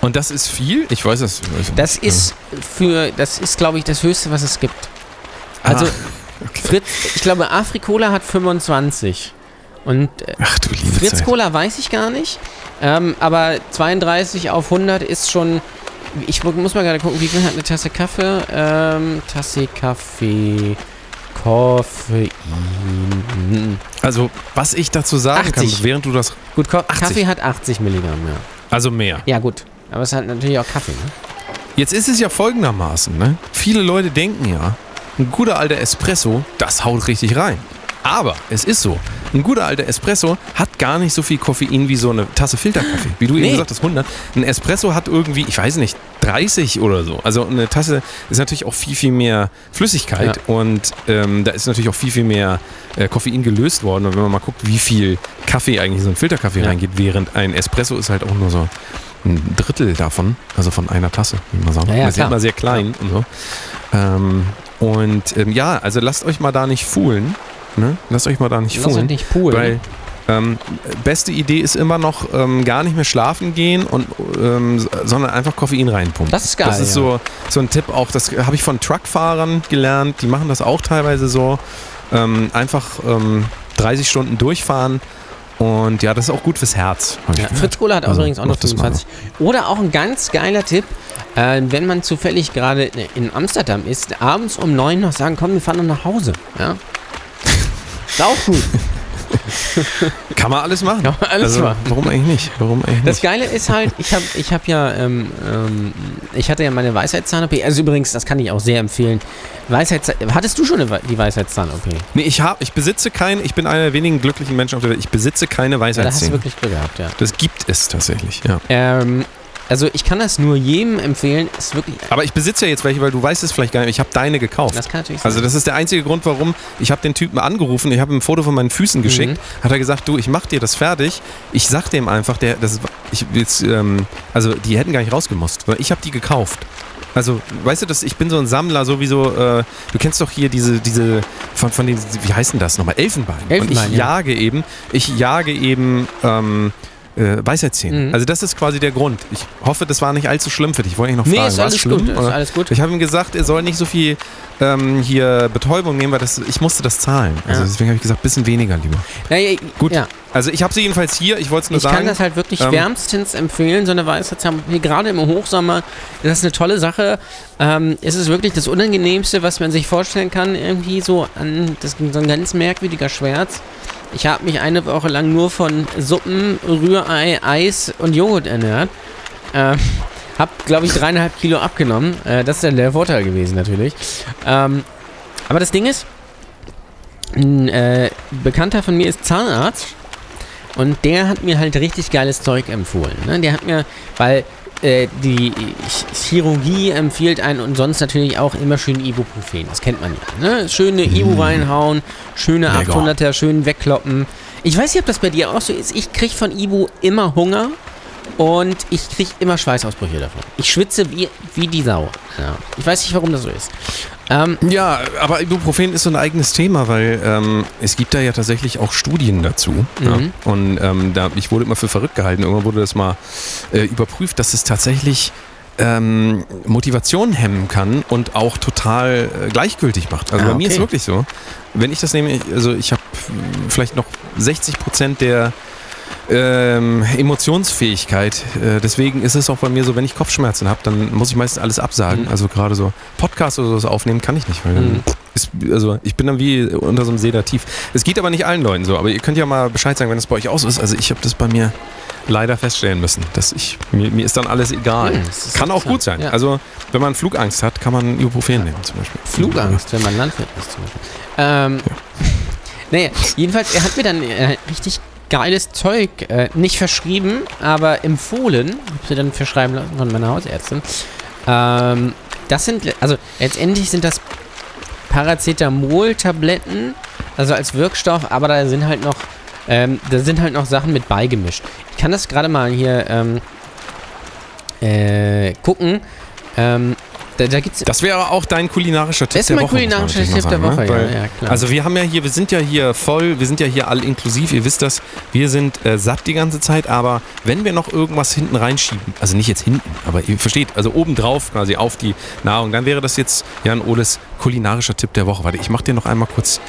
Und das ist viel? Ich weiß es. Das ist für, das ist, glaube ich, das Höchste, was es gibt. Also, Ah, [LAUGHS] okay. Fritz, ich glaube, Afrikola hat 25. Und äh, Ach du liebe Fritz Zeit. Cola weiß ich gar nicht. Ähm, aber 32 auf 100 ist schon. Ich mu- muss mal gerade gucken, wie viel hat eine Tasse Kaffee? Ähm, Tasse Kaffee. Koffein. Also, was ich dazu sagen 80. kann, während du das. Gut, Ko 80. Kaffee hat 80 Milligramm, ja. Also mehr. Ja, gut. Aber es hat natürlich auch Kaffee, ne? Jetzt ist es ja folgendermaßen, ne? Viele Leute denken ja, ein guter alter Espresso, das haut richtig rein. Aber es ist so, ein guter alter Espresso hat gar nicht so viel Koffein wie so eine Tasse Filterkaffee. Wie du Nee. eben gesagt hast, 100. Ein Espresso hat irgendwie, ich weiß nicht, 30 oder so. Also eine Tasse ist natürlich auch viel, viel mehr Flüssigkeit und ähm, da ist natürlich auch viel, viel mehr äh, Koffein gelöst worden. Und wenn man mal guckt, wie viel Kaffee eigentlich in so ein Filterkaffee Ja. reingeht, während ein Espresso ist halt auch nur so ein Drittel davon, also von einer Tasse, wie man sagen. Ja, ja, das ist ja immer sehr klein und so. Ähm, und ähm, ja, also lasst euch mal da nicht foolen. Ne? Lasst euch mal da nicht euch foolen. nicht poolen. Weil ähm, beste Idee ist immer noch ähm, gar nicht mehr schlafen gehen und ähm, sondern einfach Koffein reinpumpen. Das ist geil, Das ist ja. so, so ein Tipp auch, das habe ich von Truckfahrern gelernt, die machen das auch teilweise so. Ähm, einfach ähm, 30 Stunden durchfahren und ja, das ist auch gut fürs Herz. Ja. Fritz Cola hat Also, übrigens auch noch macht das mal 25. Oder auch ein ganz geiler Tipp, äh, wenn man zufällig gerade in Amsterdam ist, abends um 9 noch sagen, komm, wir fahren noch nach Hause. Ja? Ist auch gut. [LAUGHS] Kann man alles machen. Kann man alles also, machen. Warum eigentlich nicht? Warum eigentlich Das nicht? Geile ist halt, ich habe ich hab ja, ähm, ähm, ich hatte ja meine Weisheitszahn-OP. Also übrigens, das kann ich auch sehr empfehlen. Weisheitszahn hattest du schon eine, die Weisheitszahn-OP? Nee, ich, hab, ich besitze kein, ich bin einer der wenigen glücklichen Menschen auf der Welt, ich besitze keine Ja, da hast du wirklich Glück gehabt, ja. Das gibt es tatsächlich, ja. Ähm, also ich kann das nur jedem empfehlen. Ist wirklich, Aber ich besitze ja jetzt welche, weil du weißt es vielleicht gar nicht. Ich habe deine gekauft. das kann natürlich sein. Also das ist der einzige Grund, warum ich habe den Typen angerufen, ich habe ihm ein Foto von meinen Füßen geschickt, Mhm. hat er gesagt, du, ich mach dir das fertig. Ich sag dem einfach, der, das, ich jetzt, ähm, also die hätten gar nicht rausgemusst, ich habe die gekauft. Also, weißt du, dass ich bin so ein Sammler, sowieso, äh, du kennst doch hier diese, diese, von, von den, wie heißen das nochmal? Elfenbein. Elfenbein, Und ich ja. jage eben, ich jage eben, ähm, äh, Weisheitszähne. Mhm. Also das ist quasi der Grund. Ich hoffe, das war nicht allzu schlimm für dich. Ich wollte dich noch Nee, fragen, war es alles schlimm? gut, alles gut. Ich habe ihm gesagt, er soll nicht so viel ähm, hier Betäubung nehmen, weil das, ich musste das zahlen. Also Ja. deswegen habe ich gesagt, bisschen weniger lieber. Naja, Gut. Ja. Also ich habe sie jedenfalls hier. Ich wollte es nur Ich sagen. kann das halt wirklich ähm, wärmstens empfehlen, so eine Weisheitszahn. Gerade im Hochsommer, das ist eine tolle Sache. Ähm, es ist wirklich das Unangenehmste, was man sich vorstellen kann, irgendwie so an das so ein ganz merkwürdiger Schmerz. Ich habe mich eine Woche lang nur von Suppen, Rührei, Eis und Joghurt ernährt. Ähm, hab, glaube ich, dreieinhalb Kilo abgenommen. Äh, das ist dann der Vorteil gewesen, natürlich. Ähm, aber das Ding ist, ein äh, Bekannter von mir ist Zahnarzt und der hat mir halt richtig geiles Zeug empfohlen. Ne? Der hat mir, weil äh, die Ch- Chirurgie empfiehlt einen und sonst natürlich auch immer schön Ibuprofen. Das kennt man ja. Ne? Schöne Ibu reinhauen, schöne Lecker. 800er, schön wegkloppen. Ich weiß nicht, ob das bei dir auch so ist. Ich krieg von Ibu immer Hunger und ich krieg immer Schweißausbrüche davon. Ich schwitze wie, wie die Sau. Ja. Ich weiß nicht, warum das so ist. Ähm, Ja, aber Ibuprofen ist so ein eigenes Thema, weil ähm, es gibt da ja tatsächlich auch Studien dazu. Ja? Mhm. Und ähm, da, ich wurde immer für verrückt gehalten. Irgendwann wurde das mal äh, überprüft, dass es tatsächlich ähm, Motivation hemmen kann und auch total äh, gleichgültig macht. Also Ah, bei mir okay. ist wirklich so. Wenn ich das nehme, ich- also ich habe vielleicht noch 60 Prozent der ähm, Emotionsfähigkeit. Äh, deswegen ist es auch bei mir so, wenn ich Kopfschmerzen habe, dann muss ich meistens alles absagen. Mhm. Also gerade so Podcast oder sowas aufnehmen kann ich nicht, weil Mhm. ist, also ich bin dann wie unter so einem Sedativ. Es geht aber nicht allen Leuten so, aber ihr könnt ja mal Bescheid sagen, wenn es bei euch auch so ist. Also ich habe das bei mir leider feststellen müssen, dass ich mir, mir ist dann alles egal. Mhm, kann auch gut sein. ja. Also wenn man Flugangst hat, kann man Ibuprofen nehmen zum Beispiel. Flugangst, wenn man Landwirt ist zum Beispiel. Ähm, Naja, [LAUGHS] jedenfalls, er hat mir dann äh, richtig geiles Zeug, äh, nicht verschrieben, aber empfohlen, hab sie dann verschreiben lassen von meiner Hausärztin. Ähm, das sind, also letztendlich sind das Paracetamol-Tabletten, also als Wirkstoff, aber da sind halt noch, ähm, da sind halt noch Sachen mit beigemischt. Ich kann das gerade mal hier ähm, äh, gucken. Ähm, da, da gibt's Das wäre auch dein kulinarischer Tipp Das ist der mein Woche. muss man kulinarischer natürlich Tipp der Woche, ja, ne? Weil- ja, klar. Also wir haben ja hier, wir sind ja hier voll, wir sind ja hier all inklusiv, ihr wisst das, wir sind äh, satt die ganze Zeit, aber wenn wir noch irgendwas hinten reinschieben, also nicht jetzt hinten, aber ihr versteht, also obendrauf quasi auf die Nahrung, dann wäre das jetzt Jan Ohles kulinarischer Tipp der Woche. Warte, ich mach dir noch einmal kurz.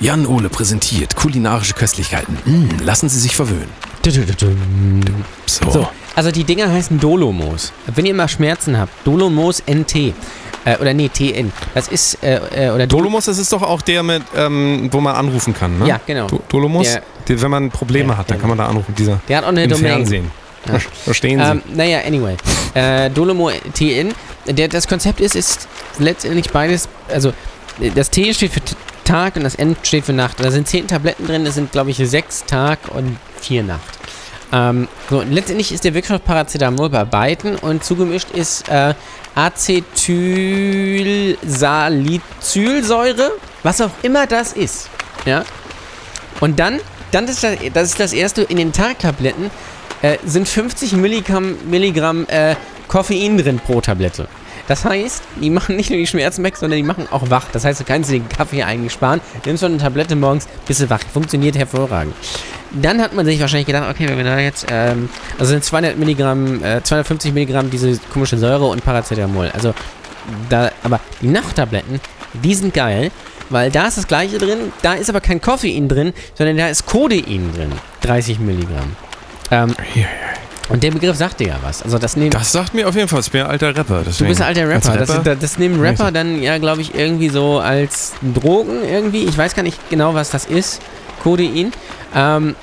Jan Ole präsentiert kulinarische Köstlichkeiten. Mm, lassen Sie sich verwöhnen. So. So, also die Dinger heißen Dolomos. Wenn ihr mal Schmerzen habt, Dolomos NT. Äh, oder nee, TN. Das ist, äh, äh, oder Dol Dolomos, das ist doch auch der mit, ähm, wo man anrufen kann, ne? Ja, genau. Do Dolomos, Der- die, wenn man Probleme Ja, hat, dann kann man da anrufen. Dieser Der hat auch eine im Domain. Fernsehen. Ja. Verstehen Sie? Ähm, naja, anyway. Äh, Dolomo TN. Der, das Konzept ist, ist letztendlich beides, also das T steht für Tag und das N steht für Nacht. Da sind zehn Tabletten drin, das sind glaube ich sechs Tag und vier Nacht. Ähm, so, letztendlich ist der Wirkstoff Paracetamol bei beiden und zugemischt ist äh, Acetylsalicylsäure, was auch immer das ist. Ja. Und dann, dann ist das, das ist das erste in den Tagtabletten äh, sind 50 Milligramm, Milligramm äh, Koffein drin pro Tablette. Das heißt, die machen nicht nur die Schmerzen weg, sondern die machen auch wach. Das heißt, du kannst dir den Kaffee eigentlich sparen, nimmst so eine Tablette morgens, bist du wach. Funktioniert hervorragend. Dann hat man sich wahrscheinlich gedacht, okay, wenn wir da jetzt, ähm, also sind 200 Milligramm, äh, 250 Milligramm diese komische Säure und Paracetamol. Also, da, aber die Nachttabletten, die sind geil, weil da ist das gleiche drin, da ist aber kein Koffein drin, sondern da ist Codein drin. 30 Milligramm. Ähm, und der Begriff sagt dir ja was. Also das nehmen. das sagt mir auf jeden Fall, ich bin ein alter Rapper. du Deswegen. bist ein alter Rapper. Das, das, das nehmen Rapper dann ja, glaube ich, irgendwie so als Drogen irgendwie. Ich weiß gar nicht genau, was das ist. Codein. Ähm,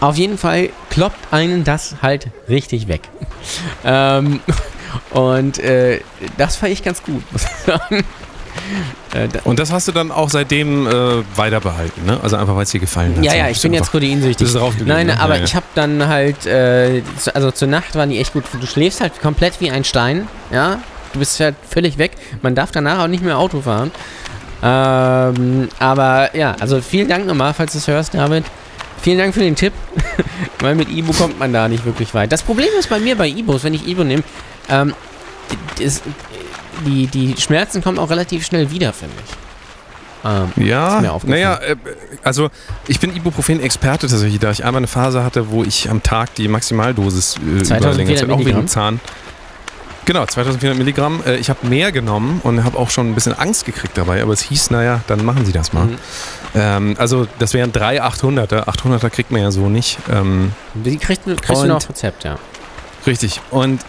auf jeden Fall kloppt einen das halt richtig weg. ähm, [LAUGHS] und äh, das fand ich ganz gut, muss ich sagen. Äh, da, Und das hast du dann auch seitdem äh, weiter behalten, ne? Also einfach, weil es dir gefallen hat. ja, ja, ich bin jetzt geblieben, Nein, ne? aber Ja, ja. ich habe dann halt, äh, also zur Nacht waren die echt gut. Du schläfst halt komplett wie ein Stein, ja. Du bist halt völlig weg. Man darf danach auch nicht mehr Auto fahren. Ähm, aber ja, also vielen Dank nochmal, falls du es hörst, David. Vielen Dank für den Tipp, [LAUGHS] weil mit Ibo kommt man da nicht wirklich weit. Das Problem ist bei mir bei Ibos, wenn ich Ibo nehme, ähm, die, das, die, die Schmerzen kommen auch relativ schnell wieder, finde ich. Ähm, Ja, Ist naja, äh, also ich bin Ibuprofen-Experte tatsächlich, da ich einmal eine Phase hatte, wo ich am Tag die Maximaldosis äh, über 2400 längere Zeit, auch wegen? Zahn. Genau, 2400 Milligramm. Äh, ich habe mehr genommen und habe auch schon ein bisschen Angst gekriegt dabei, aber es hieß, naja, dann machen Sie das mal. Mhm. Ähm, also das wären drei 800er. 800er kriegt man ja so nicht. Ähm, die kriegst, du- kriegst du Und- noch auf Rezept, ja. Richtig. Und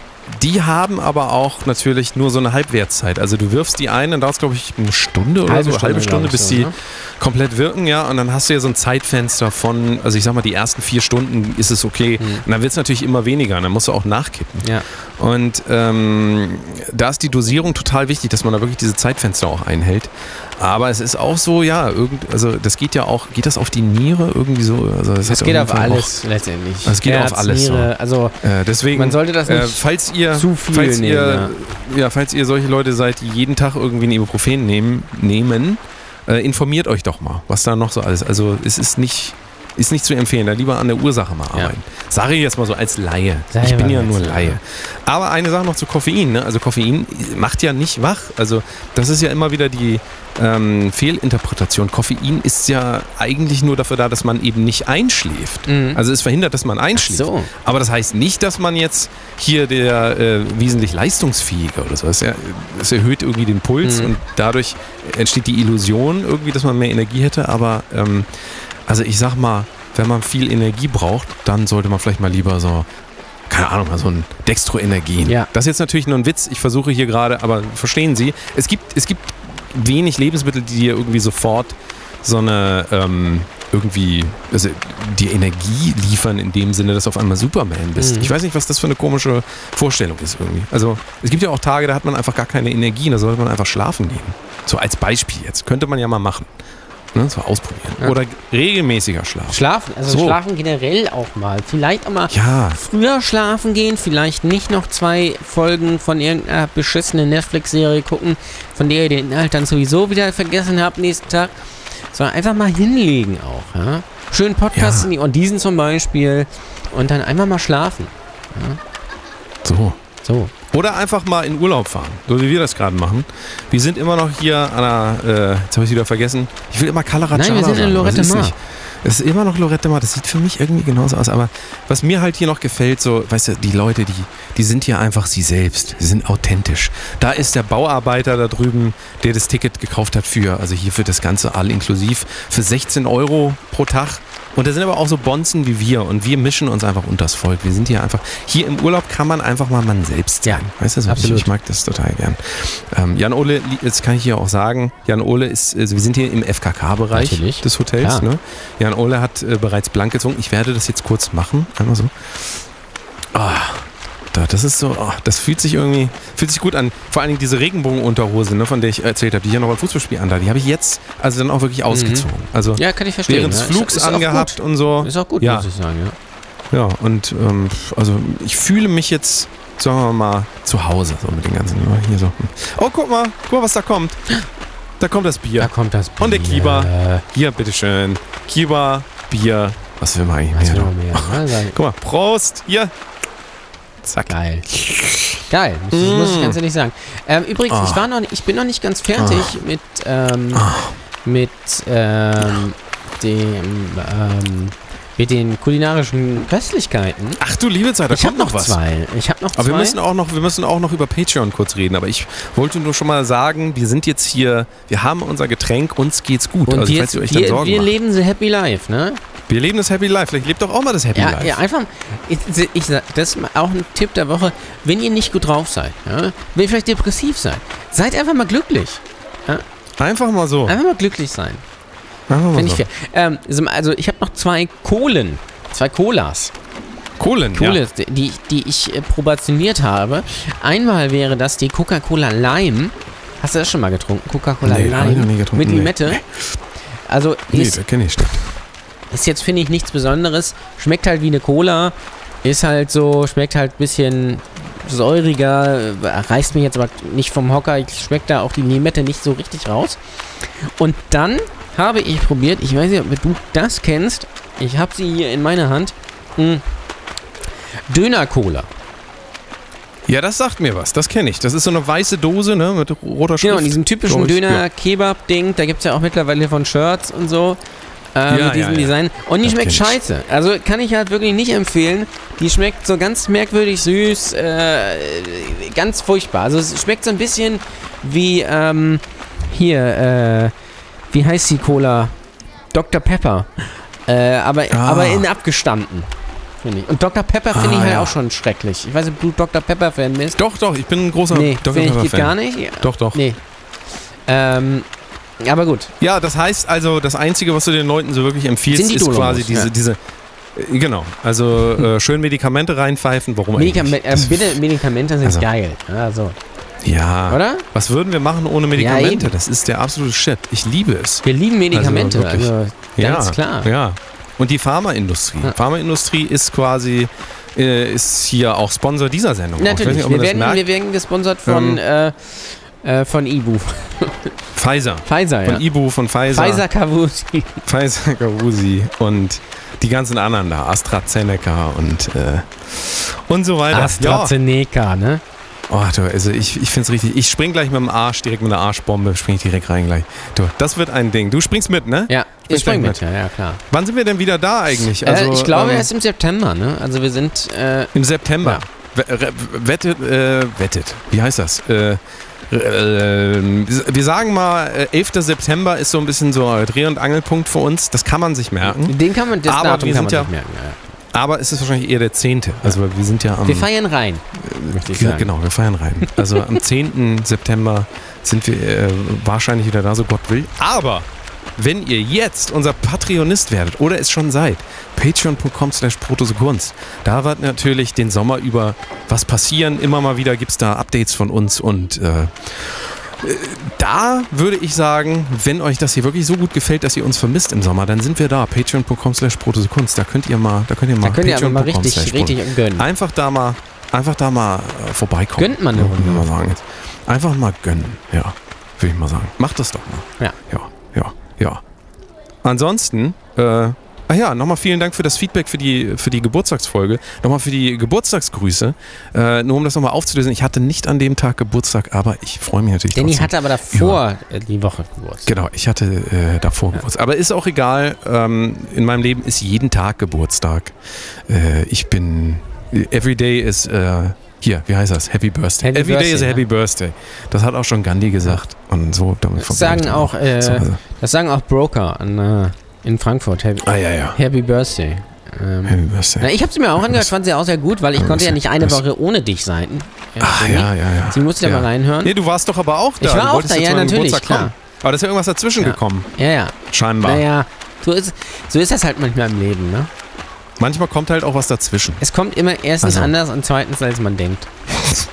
die haben aber auch natürlich nur so eine Halbwertszeit. Also du wirfst die ein, dann dauert es, glaube ich, eine Stunde oder so, halbe Stunde, glaub ich, bis so, die ne? komplett wirken, ja. Und dann hast du ja so ein Zeitfenster von, also ich sag mal, die ersten vier Stunden ist es okay. Mhm. Und dann wird es natürlich immer weniger. Und dann musst du auch nachkippen. Ja. Und ähm, da ist die Dosierung total wichtig, dass man da wirklich diese Zeitfenster auch einhält. Aber es ist auch so, ja, irgend, also das geht ja auch, geht das auf die Niere irgendwie so? Also das, Das geht auf alles letztendlich. Das geht auf alles so. Niere, Also Auch, äh, deswegen, man sollte das nicht äh, falls ihr, zu viel falls nehmen. ihr, ja. falls ihr solche Leute seid, die jeden Tag irgendwie ein Ibuprofen nehmen, nehmen äh, informiert euch doch mal, was da noch so alles. Also es ist nicht, ist nicht zu empfehlen. Da lieber an der Ursache mal Ja. arbeiten. Sage ich jetzt mal so als Laie. Sag ich bin ja nur Laie. Laie. Aber eine Sache noch zu Koffein. Ne? Also Koffein macht ja nicht wach. Also das ist ja immer wieder die ähm, Fehlinterpretation. Koffein ist ja eigentlich nur dafür da, dass man eben nicht einschläft. Mhm. Also es verhindert, dass man einschläft. so. Aber das heißt nicht, dass man jetzt hier der äh, wesentlich leistungsfähiger oder so ist. Ja, es erhöht irgendwie den Puls Mhm. und dadurch entsteht die Illusion irgendwie, dass man mehr Energie hätte. Aber ähm, also ich sag mal, wenn man viel Energie braucht, dann sollte man vielleicht mal lieber so keine Ahnung, mal so ein Dextroenergien. Ja. Das ist jetzt natürlich nur ein Witz. Ich versuche hier gerade, aber verstehen Sie, es gibt, es gibt wenig Lebensmittel, die dir irgendwie sofort so eine ähm, irgendwie also die Energie liefern in dem Sinne, dass du auf einmal Superman bist. Mhm. Ich weiß nicht, was das für eine komische Vorstellung ist irgendwie. Also es gibt ja auch Tage, da hat man einfach gar keine Energie, da sollte man einfach schlafen gehen. So als Beispiel jetzt. Könnte man ja mal machen. Ne, so ausprobieren. Ja. Oder regelmäßiger Schlafen. Schlafen, also So. schlafen generell auch mal. Vielleicht auch mal Ja, früher schlafen gehen, vielleicht nicht noch zwei Folgen von irgendeiner beschissenen Netflix-Serie gucken, von der ihr den Inhalt dann sowieso wieder vergessen habt nächsten Tag, sondern einfach mal hinlegen auch. Ja? Schön Podcast Ja. in die und diesen zum Beispiel und dann einfach mal schlafen. so. So. Oder einfach mal in Urlaub fahren, so wie wir das gerade machen. Wir sind immer noch hier an der, äh, jetzt habe ich wieder vergessen, ich will immer Kalarachala Nein, wir sind in Lorette ist Mar. Es ist immer noch Lorette Mar, das sieht für mich irgendwie genauso aus, aber was mir halt hier noch gefällt, so, weißt du, die Leute, die, die sind hier einfach sie selbst, die sind authentisch. Da ist der Bauarbeiter da drüben, der das Ticket gekauft hat für, also hier für das Ganze all inklusiv, für 16 Euro pro Tag. Und da sind aber auch so Bonzen wie wir und wir mischen uns einfach unters Volk. Wir sind hier einfach, hier im Urlaub kann man einfach mal man selbst sein. Ja, weißt du, so ich, absolut. ich mag das total gern. Ähm, Jan Ole, jetzt kann ich hier auch sagen, Jan Ole ist, also wir sind hier im FKK-Bereich des Hotels. Ne? Jan Ole hat äh, bereits blank gezogen. Ich werde das jetzt kurz machen. Einmal so. Ah, da, das ist so, ah, das fühlt sich irgendwie, fühlt sich gut an. Vor allen Dingen diese Regenbogenunterhose, ne, von der ich erzählt habe, die ich ja noch beim Fußballspiel anhatte, die habe ich jetzt also dann auch wirklich ausgezogen. Also Mhm. Ja, kann ich verstehen. während des ja. Ist- Flugs ist auch angehabt und so. Ist auch gut, Ja. muss ich sagen, ja. Ja, und ähm, also ich fühle mich jetzt, sagen wir mal, zu Hause, so mit den ganzen, ne, hier so. Oh, guck mal, guck mal, was da kommt. Da kommt das Bier. Da kommt das Bier. Und der Kieber. Hier, bitteschön. Kiba, Bier. Was will man eigentlich Was mehr? will noch? man mehr? ne? [LAUGHS] Guck mal, Prost. Hier. Zack. Geil. Geil, muss, ich- muss ich ganz ehrlich sagen. Ähm, übrigens, Ah. ich, war noch, nicht- ich bin noch nicht ganz fertig mit, ähm, mit ähm, dem, ähm, mit den kulinarischen Köstlichkeiten. Ach du liebe Zeit, da ich habe kommt noch noch was. zwei. Ich habe noch Aber zwei. wir müssen, auch noch, wir müssen auch noch über Patreon kurz reden. Aber ich wollte nur schon mal sagen, wir sind jetzt hier, wir haben unser Getränk, uns geht's gut. und also wir, falls ihr euch dann wir, Sorgen wir macht. leben the happy life, ne? Wir leben das Happy Life. Vielleicht lebt doch auch mal das Happy Ja, Life. ja, einfach, ich, ich das ist auch ein Tipp der Woche, wenn ihr nicht gut drauf seid, ja, wenn ihr vielleicht depressiv seid, seid einfach mal glücklich. Einfach mal so. Einfach mal glücklich sein. Finde ich so. fair. Ähm, also- ich habe noch zwei Kohlen, zwei Colas. Kohlen, Kohle, ja. die, die ich äh, probationiert habe. Einmal wäre das die Coca-Cola Lime. Hast du das schon mal getrunken? Coca-Cola Nee, ich Lime noch nie getrunken, mit nee. Limette. Also Nee, ist, das kenne ich nicht. ist jetzt, finde ich, nichts Besonderes. Schmeckt halt wie eine Cola. Ist halt so, schmeckt halt ein bisschen säuriger. äh, Reißt mich jetzt aber nicht vom Hocker. Ich schmeckt da auch die Limette nicht so richtig raus. Und dann habe ich probiert, ich weiß nicht, ob du das kennst. Ich habe sie hier in meiner Hand. Mm. Döner-Cola. Ja, das sagt mir was. Das kenne ich. Das ist so eine weiße Dose, ne? Mit roter Schrift. Genau, in diesem typischen. Döner-Kebab-Ding, da gibt es ja auch mittlerweile von Shirts und so. Äh, Ja, mit ja, diesem ja. Design. Und die Das schmeckt scheiße. Also kann ich halt wirklich nicht empfehlen. Die schmeckt so ganz merkwürdig süß, äh, ganz furchtbar. Also es schmeckt so ein bisschen wie, ähm, hier, äh, wie heißt die Cola? Dr. Pepper. Äh, aber, Ah. aber in abgestanden. Finde ich. Und Dr. Pepper finde Ah, ich halt ja. auch schon schrecklich. Ich weiß nicht, ob du Dr. Pepper-Fan bist. Doch, doch, ich bin ein großer nee, Dr. Pepper-Fan. gar nicht. Doch, doch. Nee. Ähm, aber gut. Ja, das heißt also, das Einzige, was du den Leuten so wirklich empfiehlst, ist quasi diese, ja. diese äh, genau, also äh, schön Medikamente reinpfeifen, warum Medikame eigentlich? äh, bitte, Medikamente sind Also- geil. Also, Ja. oder? Was würden wir machen ohne Medikamente? eben. das ist der absolute Shit. Ich liebe es. Wir lieben Medikamente. Also Also, ganz ja, klar. Ja. Und die Pharmaindustrie. Ja. Pharmaindustrie ist quasi, äh, ist hier auch Sponsor dieser Sendung. Natürlich. nicht, Wir werden, wir werden gesponsert von, äh, äh, von Ibu. Pfizer. Pfizer, ja. Von Ibu, von Pfizer. Pfizer Kavusi. Pfizer, Karusi und die ganzen anderen da. AstraZeneca und, äh, und so weiter. Ja. AstraZeneca, ne? Oh, du, also ich, ich finde es richtig. Ich spring gleich mit dem Arsch, direkt mit einer Arschbombe, spring ich direkt rein gleich. Du, das wird ein Ding. Du springst mit, ne? Ja, Spring ich spring gleich mit, ja, ja, klar. Wann sind wir denn wieder da eigentlich? Also, äh, ich glaube ähm, erst im September, ne? Also wir sind, äh, Im September. Re- Wettet, äh, wettet. Wie heißt das? Äh, äh, wir sagen mal, äh, 11. September ist so ein bisschen so ein Dreh- und Angelpunkt für uns. Das kann man sich merken. den kann man, das Aber Datum wir sind ja- sich merken. Ja. Aber es ist wahrscheinlich eher der 10. Also wir sind ja am... Wir feiern rein, möchte ich sagen. genau, wir feiern rein. Also am [LAUGHS] 10. September sind wir äh, wahrscheinlich wieder da, so Gott will. Aber wenn ihr jetzt unser Patreonist werdet oder es schon seid, patreon.com slash protosekunst, da wird natürlich den Sommer über was passieren. Immer mal wieder gibt es da Updates von uns und äh, äh, da würde ich sagen, wenn euch das hier wirklich so gut gefällt, dass ihr uns vermisst im Sommer, dann sind wir da. Patreon.com slash protosekunst. Da könnt ihr mal, da könnt ihr mal, Da könnt ihr mal richtig, richtig gönnen. Einfach da mal, einfach da mal äh, vorbeikommen. Gönnt man eine Runde. mal sagen. Jetzt. Einfach mal gönnen, ja, würde ich mal sagen. Macht das doch mal. Ja. Ja, ja, ja. Ansonsten, äh, ah ja, nochmal vielen Dank für das Feedback für die, für die Geburtstagsfolge. Nochmal für die Geburtstagsgrüße. Äh, nur um das nochmal aufzulösen, ich hatte nicht an dem Tag Geburtstag, aber ich freue mich natürlich Danny hatte aber davor äh, die Woche Geburtstag. Genau, ich hatte äh, davor Geburtstag. Aber ist auch egal. Ähm, in meinem Leben ist jeden Tag Geburtstag. Äh, ich bin. Every day is. Äh, hier, wie heißt das? Happy Birthday. Happy Every day is a Birthday, Happy Birthday. Das hat auch schon Gandhi gesagt. Und so damit Das sagen auch, äh, also, das sagen auch Broker an, äh, in Frankfurt. Happy, ah, ja, ja. Happy Birthday. Ähm, Happy Birthday. na, ich habe sie mir auch angehört, fand sie auch sehr gut, weil ich Happy konnte ja Birthday. nicht eine Das- Woche ohne dich sein. Ja, Ah, Danny. ja, ja, ja. Sie musste da ja. mal reinhören. Nee, du warst doch aber auch da. Ich war Du auch da, ja, natürlich, klar. kommen. Aber da ist ja irgendwas dazwischen Ja. gekommen. Ja, ja. Scheinbar. Naja, so ist, so ist das halt manchmal im Leben, ne? Manchmal kommt halt auch was dazwischen. Es kommt immer erstens Also. anders und zweitens, als man denkt. [LAUGHS]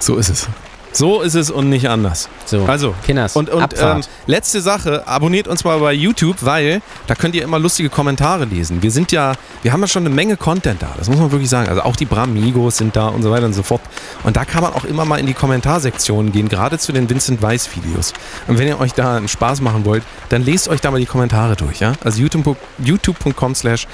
So ist es. So ist es und nicht anders. So, Also, Kinders, Und, und ähm, letzte Sache, abonniert uns mal bei YouTube, weil da könnt ihr immer lustige Kommentare lesen. Wir sind ja, wir haben ja schon eine Menge Content da, das muss man wirklich sagen. Also auch die Bramigos sind da und so weiter und so fort. Und da kann man auch immer mal in die Kommentarsektionen gehen, gerade zu den Vincent Weiss Videos. Und wenn ihr euch da einen Spaß machen wollt, dann lest euch da mal die Kommentare durch, ja? Also youtube- youtube.com slash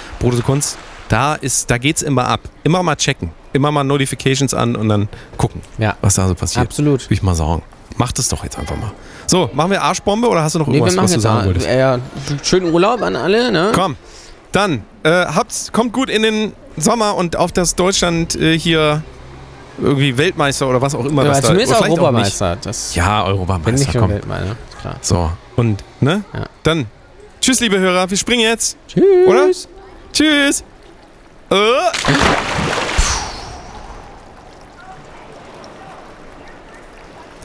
Kunst, da ist, da geht's immer ab. Immer mal checken. Immer mal Notifications an und dann gucken, ja, was da so passiert. absolut. Würde ich mal sagen. Macht es doch jetzt einfach mal. So, machen wir Arschbombe oder hast du noch Nee, wir irgendwas, machen was du sagen wolltest? äh, ja, schönen Urlaub an alle, ne? Komm, dann äh, habt's, kommt gut in den Sommer und auf das Deutschland äh, hier irgendwie Weltmeister oder was auch immer ja, das da zumindest vielleicht auch Europameister. Das nicht. Ja, bin ich Europameister, komm. Weltmeister, ne? klar. So, und, ne? Ja. Dann, tschüss, liebe Hörer, wir springen jetzt, Tschüss. oder? Tschüss. Äh.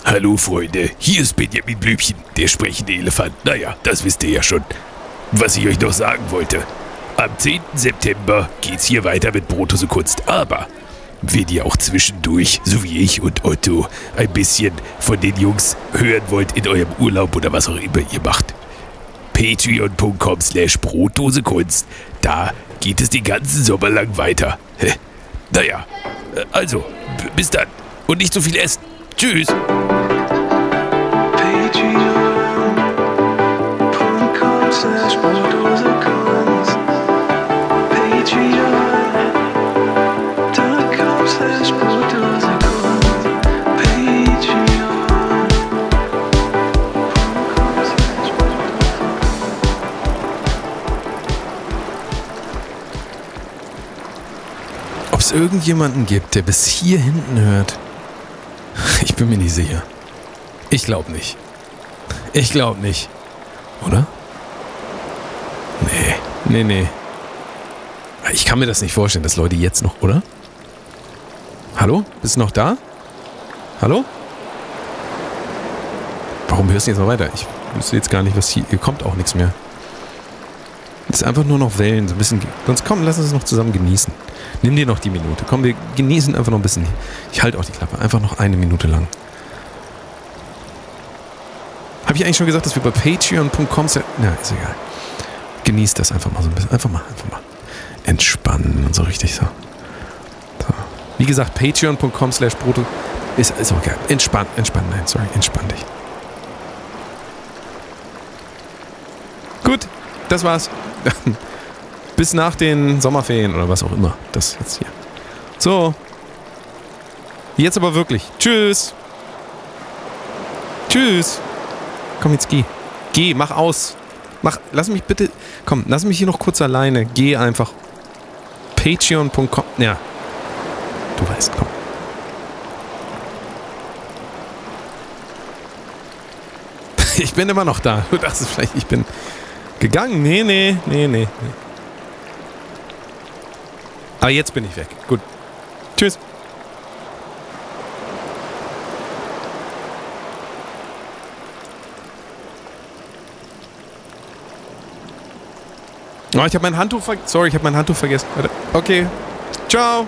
Hallo Freunde, hier ist Benjamin Blümchen, der sprechende Elefant. Naja, das wisst ihr ja schon. Was ich euch noch sagen wollte. Am 10. September geht's hier weiter mit Brotose Kunst. Aber wenn ihr auch zwischendurch, so wie ich und Otto, ein bisschen von den Jungs hören wollt in eurem Urlaub oder was auch immer ihr macht, patreon.com slash Brotdosekunst. Da geht es den ganzen Sommer lang weiter. Hä? Naja, äh, also, bis dann. Und nicht so viel essen. Tschüss. Slash irgendjemanden gibt, der bis hier hinten hört. Ich bin mir nicht sicher. Ich glaube nicht. Ich glaube nicht. Oder? Nee, nee, nee. Ich kann mir das nicht vorstellen, dass Leute jetzt noch, oder? Hallo? Bist du noch da? Hallo? Warum hörst du jetzt noch weiter? Ich wüsste jetzt gar nicht, was hier. Hier kommt auch nichts mehr. Es ist einfach nur noch Wellen, so ein bisschen. Sonst komm, lass uns es noch zusammen genießen. Nimm dir noch die Minute. Komm, wir genießen einfach noch ein bisschen. Ich halte auch die Klappe. Einfach noch eine Minute lang. Habe ich eigentlich schon gesagt, dass wir bei patreon.com sind? Na, ist egal. Genießt das einfach mal so ein bisschen. Einfach mal, einfach mal. Entspannen und so richtig so. so. Wie gesagt, patreon.com slash brutto ist, ist okay. Entspann, entspann, nein, sorry, entspann dich. Gut, das war's. [LAUGHS] Bis nach den Sommerferien oder was auch immer. Das jetzt hier. So. Jetzt aber wirklich. Tschüss. Tschüss. Komm, jetzt geh. Geh, mach aus. Mach, lass mich bitte. Komm, lass mich hier noch kurz alleine. Geh einfach. Patreon.com. Ja. Du weißt, komm. [LAUGHS] Ich bin immer noch da. Du dachtest vielleicht, ich bin gegangen. Nee, nee, nee, nee. nee. Aber jetzt bin ich weg. Gut. Tschüss. Oh, ich habe mein Handtuch vergessen. Sorry, ich habe mein Handtuch vergessen. Okay. Ciao.